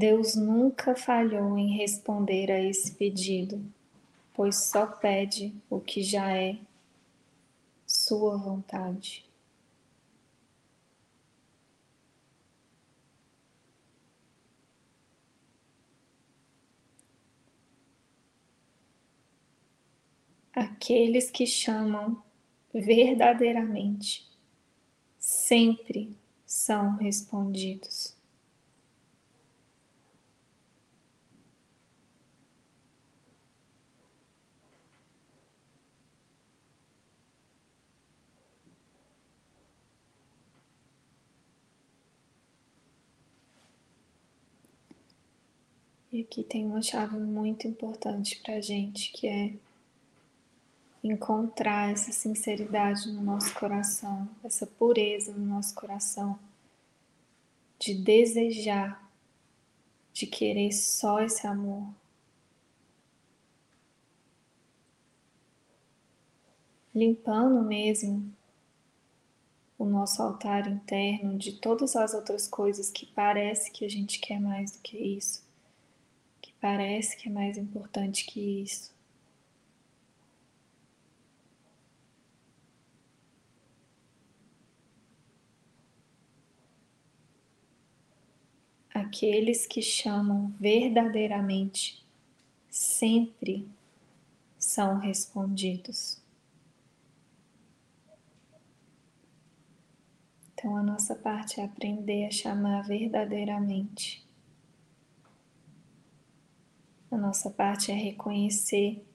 Deus nunca falhou em responder a esse pedido, pois só pede o que já é Sua vontade. Aqueles que chamam verdadeiramente sempre são respondidos. E aqui tem uma chave muito importante para a gente, que é encontrar essa sinceridade no nosso coração, essa pureza no nosso coração, de desejar, de querer só esse amor. Limpando mesmo o nosso altar interno de todas as outras coisas que parece que a gente quer mais do que isso Parece que é mais importante que isso. Aqueles que chamam verdadeiramente sempre são respondidos. Então, a nossa parte é aprender a chamar verdadeiramente. A nossa parte é reconhecer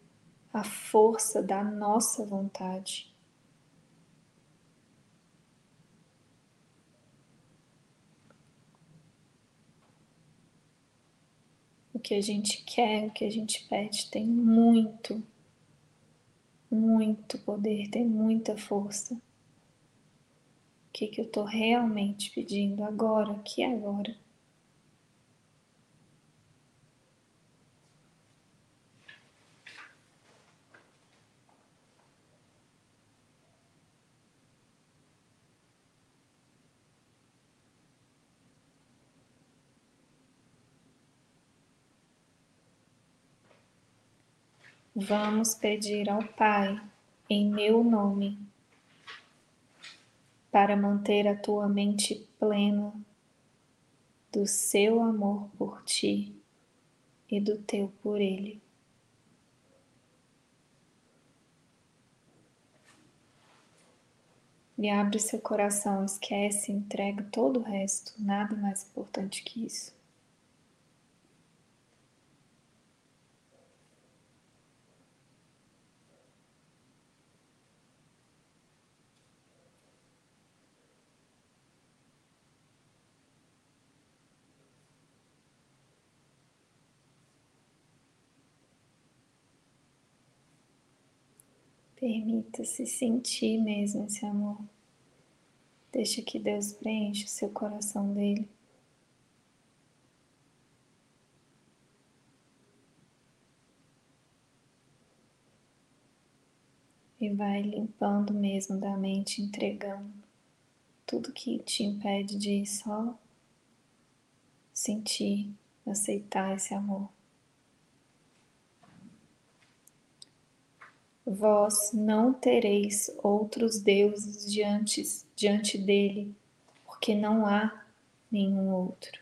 a força da nossa vontade. O que a gente quer, o que a gente pede tem muito, muito poder, tem muita força. O que, que eu estou realmente pedindo agora, aqui agora? Vamos pedir ao Pai, em meu nome, para manter a tua mente plena do seu amor por ti e do teu por Ele. E abre seu coração, esquece, entrega todo o resto, nada mais importante que isso. Permita-se sentir mesmo esse amor. Deixa que Deus preencha o seu coração dele. E vai limpando mesmo da mente, entregando tudo que te impede de só sentir, aceitar esse amor. Vós não tereis outros deuses diante, diante dele, porque não há nenhum outro.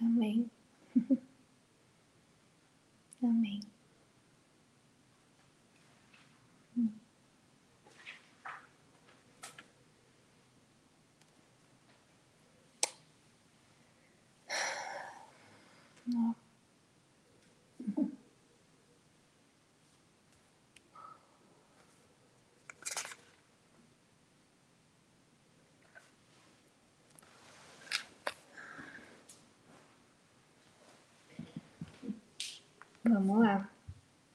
Amém. Amém. Vamos lá.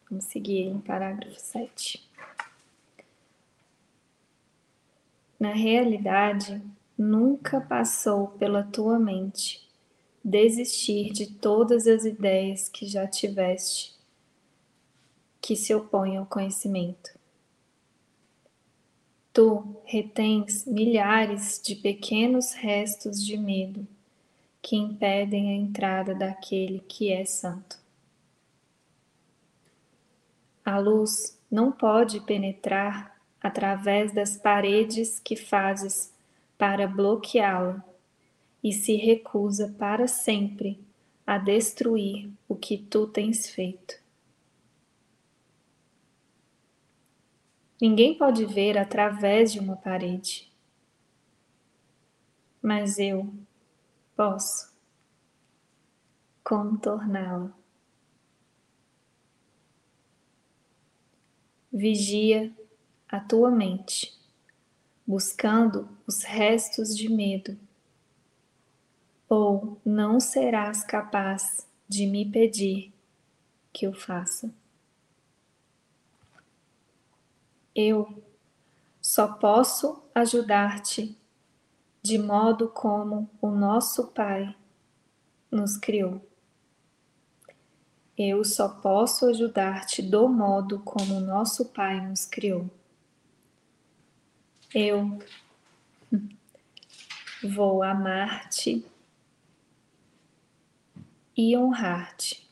Vamos seguir em parágrafo 7. Na realidade, nunca passou pela tua mente desistir de todas as ideias que já tiveste que se opõem ao conhecimento. Tu retens milhares de pequenos restos de medo que impedem a entrada daquele que é santo. A luz não pode penetrar através das paredes que fazes para bloqueá-la e se recusa para sempre a destruir o que tu tens feito. Ninguém pode ver através de uma parede, mas eu posso contorná-la. Vigia a tua mente, buscando os restos de medo, ou não serás capaz de me pedir que eu faça. Eu só posso ajudar-te de modo como o nosso Pai nos criou. Eu só posso ajudar-te do modo como nosso Pai nos criou. Eu vou amar-te e honrar-te.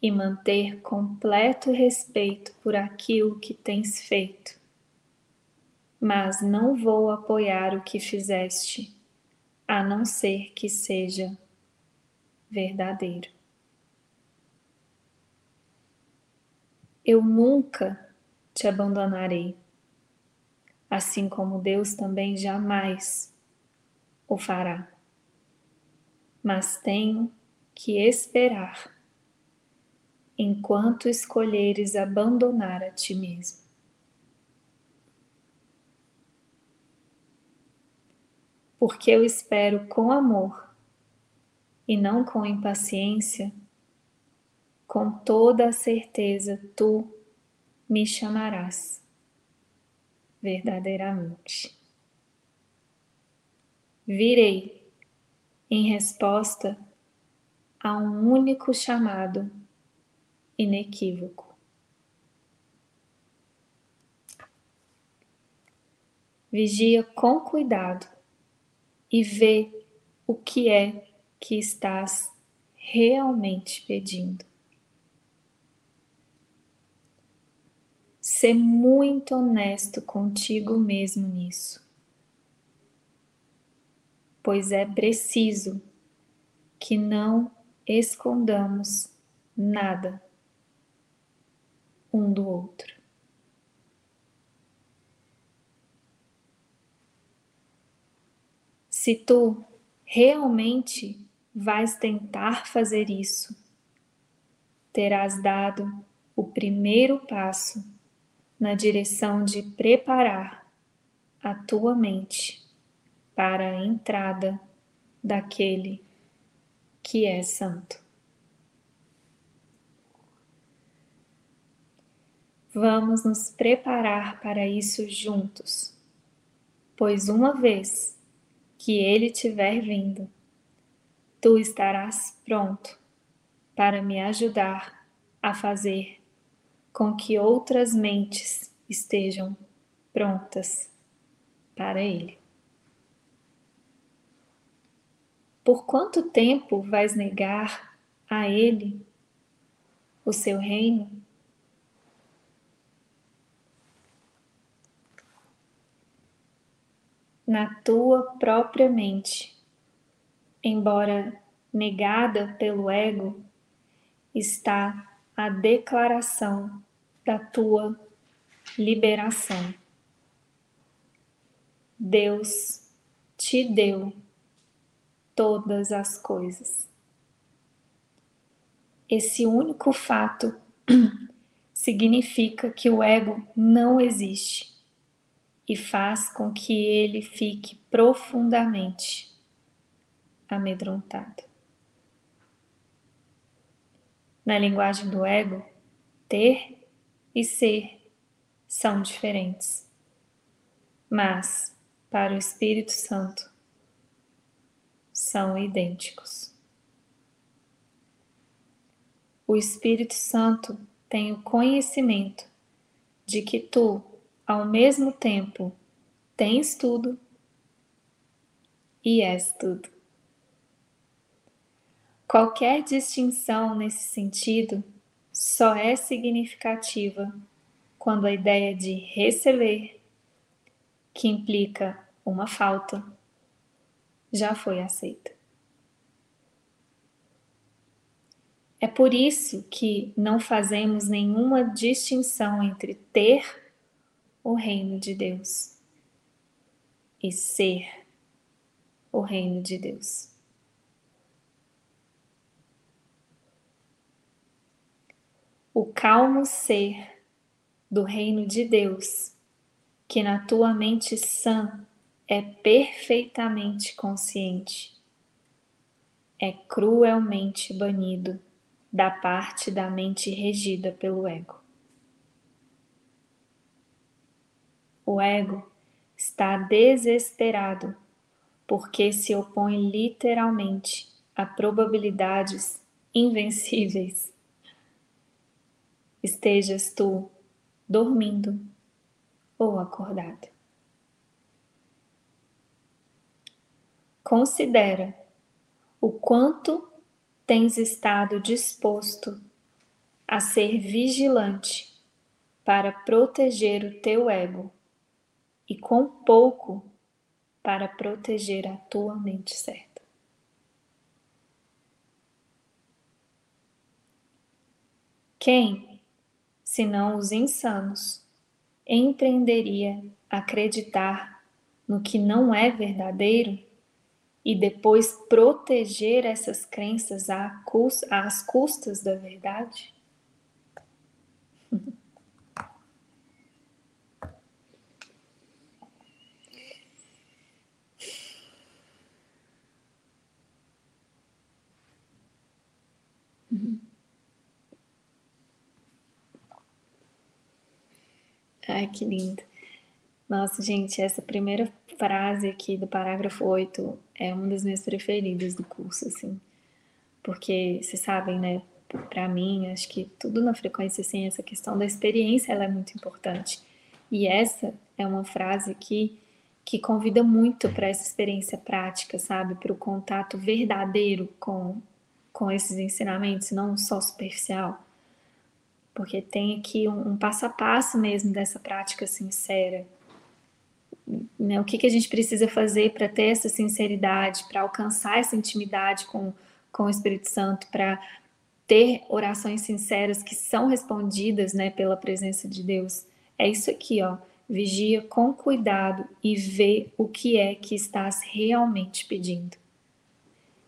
E manter completo respeito por aquilo que tens feito, mas não vou apoiar o que fizeste a não ser que seja verdadeiro. Eu nunca te abandonarei, assim como Deus também jamais o fará. Mas tenho que esperar enquanto escolheres abandonar a ti mesmo. Porque eu espero com amor e não com impaciência, com toda a certeza tu me chamarás verdadeiramente. Virei em resposta a um único chamado inequívoco. Vigia com cuidado e vê o que é que estás realmente pedindo. Ser muito honesto contigo mesmo nisso, pois é preciso que não escondamos nada um do outro. Se tu realmente vais tentar fazer isso, terás dado o primeiro passo na direção de preparar a tua mente para a entrada daquele que é santo. Vamos nos preparar para isso juntos, pois uma vez que ele tiver vindo, tu estarás pronto para me ajudar a fazer com que outras mentes estejam prontas para ele. Por quanto tempo vais negar a ele o seu reino? Na tua própria mente, embora negada pelo ego, está a declaração da tua liberação. Deus te deu todas as coisas. Esse único fato significa que o ego não existe e faz com que ele fique profundamente amedrontado. Na linguagem do ego, ter e ser são diferentes, mas para o Espírito Santo são idênticos. O Espírito Santo tem o conhecimento de que tu ao mesmo tempo tens tudo e és tudo. Qualquer distinção nesse sentido só é significativa quando a ideia de receber, que implica uma falta, já foi aceita. É por isso que não fazemos nenhuma distinção entre ter o reino de Deus e ser o reino de Deus. O calmo ser do reino de Deus, que na tua mente sã é perfeitamente consciente, é cruelmente banido da parte da mente regida pelo ego. O ego está desesperado porque se opõe literalmente a probabilidades invencíveis. Estejas tu dormindo ou acordado. Considera o quanto tens estado disposto a ser vigilante para proteger o teu ego e com pouco para proteger a tua mente certa. Quem, senão os insanos, empreenderia acreditar no que não é verdadeiro e depois proteger essas crenças às custas da verdade? Ai, que lindo. Nossa, gente, essa primeira frase aqui do parágrafo 8 é uma das minhas preferidas do curso, assim. Porque, vocês sabem, né? Para mim, acho que tudo na frequência, assim, essa questão da experiência, ela é muito importante. E essa é uma frase que, que convida muito para essa experiência prática, sabe? Para o contato verdadeiro com, com esses ensinamentos, não só superficial porque tem aqui um, um passo a passo mesmo dessa prática sincera. Né? O que, que a gente precisa fazer para ter essa sinceridade, para alcançar essa intimidade com, com o Espírito Santo, para ter orações sinceras que são respondidas né, pela presença de Deus. É isso aqui, ó. Vigia com cuidado e vê o que é que estás realmente pedindo.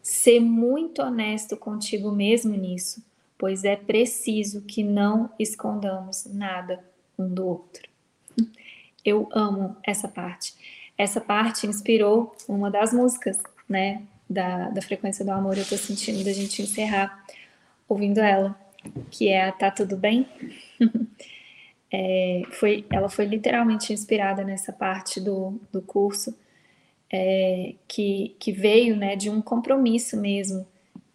ser muito honesto contigo mesmo nisso, pois é preciso que não escondamos nada um do outro. Eu amo essa parte. Essa parte inspirou uma das músicas, né, da, da frequência do amor. Eu tô sentindo da gente encerrar ouvindo ela, que é a Tá Tudo Bem. é, foi, ela foi literalmente inspirada nessa parte do, do curso, é, que, que veio né, de um compromisso mesmo,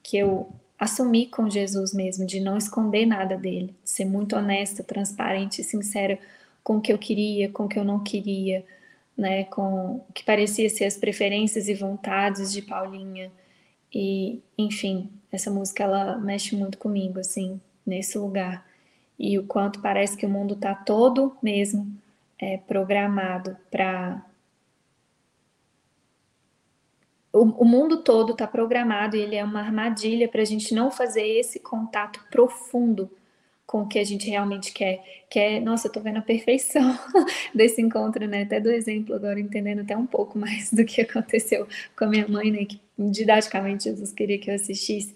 que eu assumi com Jesus mesmo, de não esconder nada dele, de ser muito honesta, transparente e sincera com o que eu queria, com o que eu não queria, né, com o que parecia ser as preferências e vontades de Paulinha. E, enfim, essa música ela mexe muito comigo, assim, nesse lugar. E o quanto parece que o mundo está todo mesmo é, programado para o, mundo todo está programado e ele é uma armadilha para a gente não fazer esse contato profundo com o que a gente realmente quer. Que é, nossa, eu estou vendo a perfeição desse encontro, né? Até do exemplo agora, entendendo até um pouco mais do que aconteceu com a minha mãe, né? Que didaticamente Jesus queria que eu assistisse,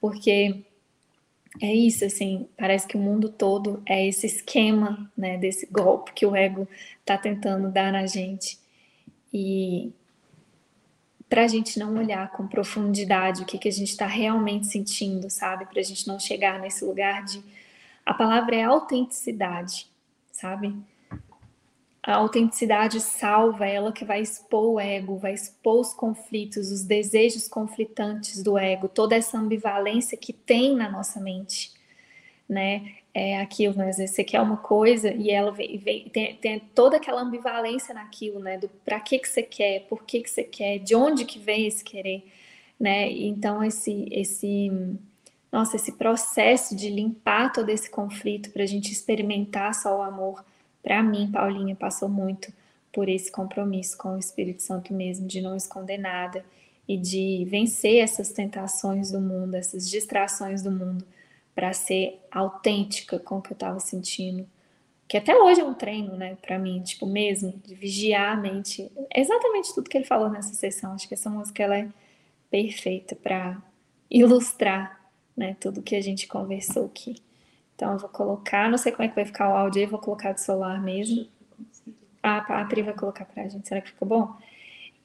porque é isso, assim, parece que o mundo todo é esse esquema, né? Desse golpe que o ego está tentando dar na gente. E para a gente não olhar com profundidade o que, que a gente está realmente sentindo, sabe? Para a gente não chegar nesse lugar de. A palavra é autenticidade, sabe? A autenticidade salva ela que vai expor o ego, vai expor os conflitos, os desejos conflitantes do ego, toda essa ambivalência que tem na nossa mente, né? É aquilo, né? Às vezes você quer uma coisa e ela vem, vem tem, tem, toda aquela ambivalência naquilo, né? Do para que que você quer, por que que você quer, de onde que vem esse querer, né? Então esse esse nossa esse processo de limpar todo esse conflito para a gente experimentar só o amor, para mim, Paulinha passou muito por esse compromisso com o Espírito Santo mesmo, de não esconder nada e de vencer essas tentações do mundo, essas distrações do mundo para ser autêntica com o que eu estava sentindo. Que até hoje é um treino, né, para mim, tipo, mesmo, de vigiar a mente. É exatamente tudo que ele falou nessa sessão. Acho que essa música ela é perfeita para ilustrar, né, tudo que a gente conversou aqui. Então, eu vou colocar, não sei como é que vai ficar o áudio aí, vou colocar do celular mesmo. Ah, a Pri vai colocar pra gente, será que ficou bom?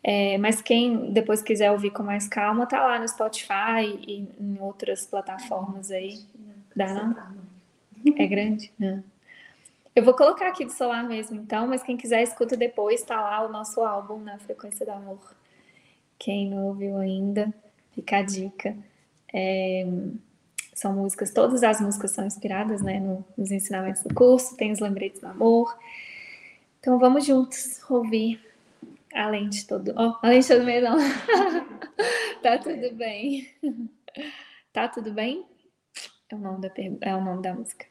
É, mas quem depois quiser ouvir com mais calma, tá lá no Spotify e em outras plataformas aí. Dá não? É grande? Não. Eu vou colocar aqui do celular mesmo, então, mas quem quiser escuta depois, tá lá o nosso álbum na Frequência do Amor. Quem não ouviu ainda, fica a dica. É, são músicas, todas as músicas são inspiradas né, no, nos ensinamentos do curso, tem os lembretes do amor. Então vamos juntos ouvir Além de tudo. Oh, além de tudo mesmo, não. tá tudo bem. Tá tudo bem? É o nome da, é o nome da música.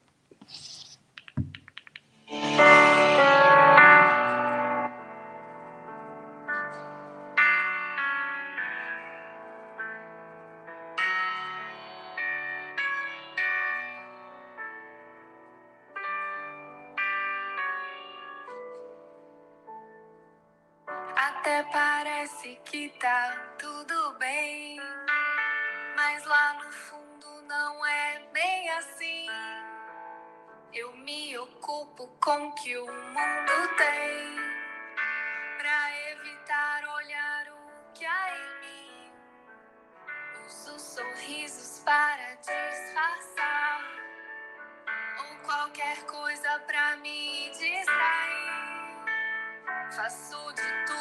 Com que o mundo tem para evitar olhar o que há em mim. Uso sorrisos para disfarçar ou qualquer coisa para me distrair. Faço de tudo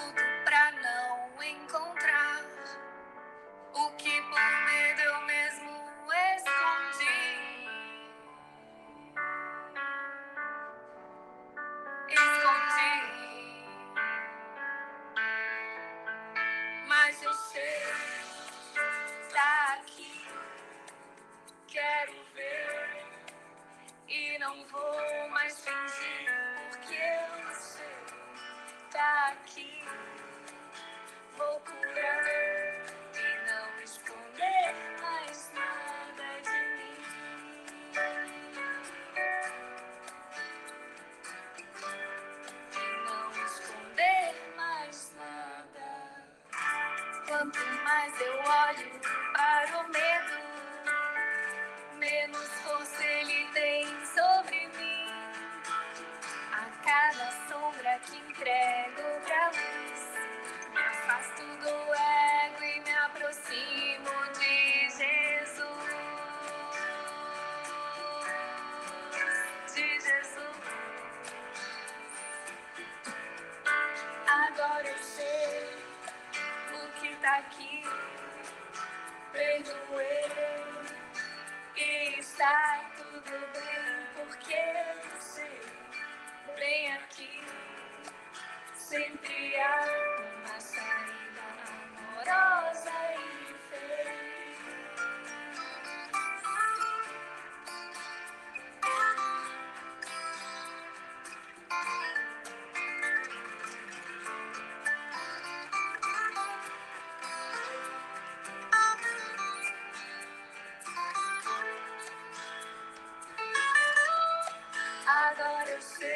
Agora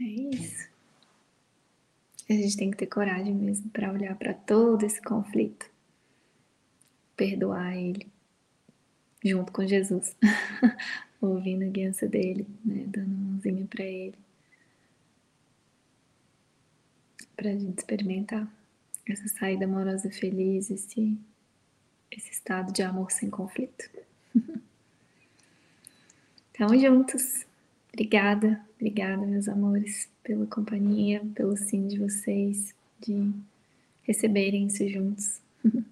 É isso. A gente tem que ter coragem mesmo para olhar para todo esse conflito, perdoar ele, junto com Jesus, ouvindo a guiança dele, né, dando uma mãozinha para ele, para a gente experimentar essa saída amorosa e feliz, esse, esse estado de amor sem conflito. Tamo juntos. Obrigada, obrigada, meus amores, pela companhia, pelo sim de vocês, de receberem isso juntos.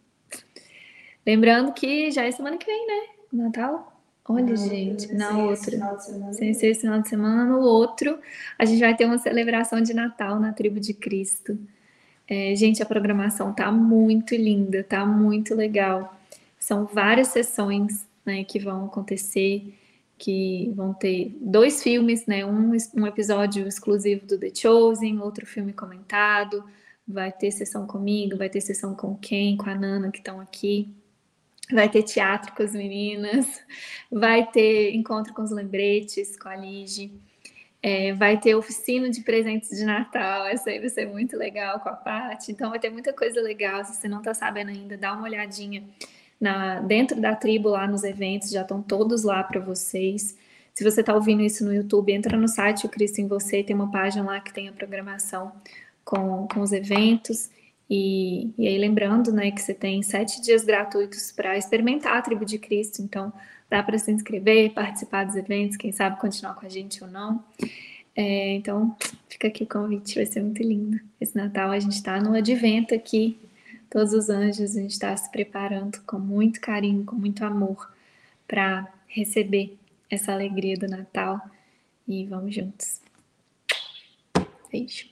Lembrando que já é semana que vem, né? Natal? Olha, gente, na outra. Sem ser esse final de semana, no outro, a gente vai ter uma celebração de Natal na Tribo de Cristo. É, gente, a programação tá muito linda, tá muito legal. São várias sessões né, que vão acontecer, que vão ter dois filmes, né? Um, um episódio exclusivo do The Chosen, outro filme comentado. Vai ter sessão comigo, vai ter sessão com quem, com a Nana que estão aqui. Vai ter teatro com as meninas, vai ter encontro com os lembretes, com a Lige. É, vai ter oficina de presentes de Natal, essa aí vai ser muito legal com a Paty. Então vai ter muita coisa legal. Se você não tá sabendo ainda, dá uma olhadinha na, dentro da tribo lá nos eventos, já estão todos lá para vocês. Se você está ouvindo isso no YouTube, entra no site O Cristo em Você, tem uma página lá que tem a programação com, com os eventos. E, e aí, lembrando né, que você tem sete dias gratuitos para experimentar a tribo de Cristo, então dá para se inscrever, participar dos eventos, quem sabe continuar com a gente ou não. É, então, fica aqui o convite, vai ser muito lindo. Esse Natal a gente está no advento aqui, todos os anjos, a gente está se preparando com muito carinho, com muito amor para receber essa alegria do Natal e vamos juntos. Beijo.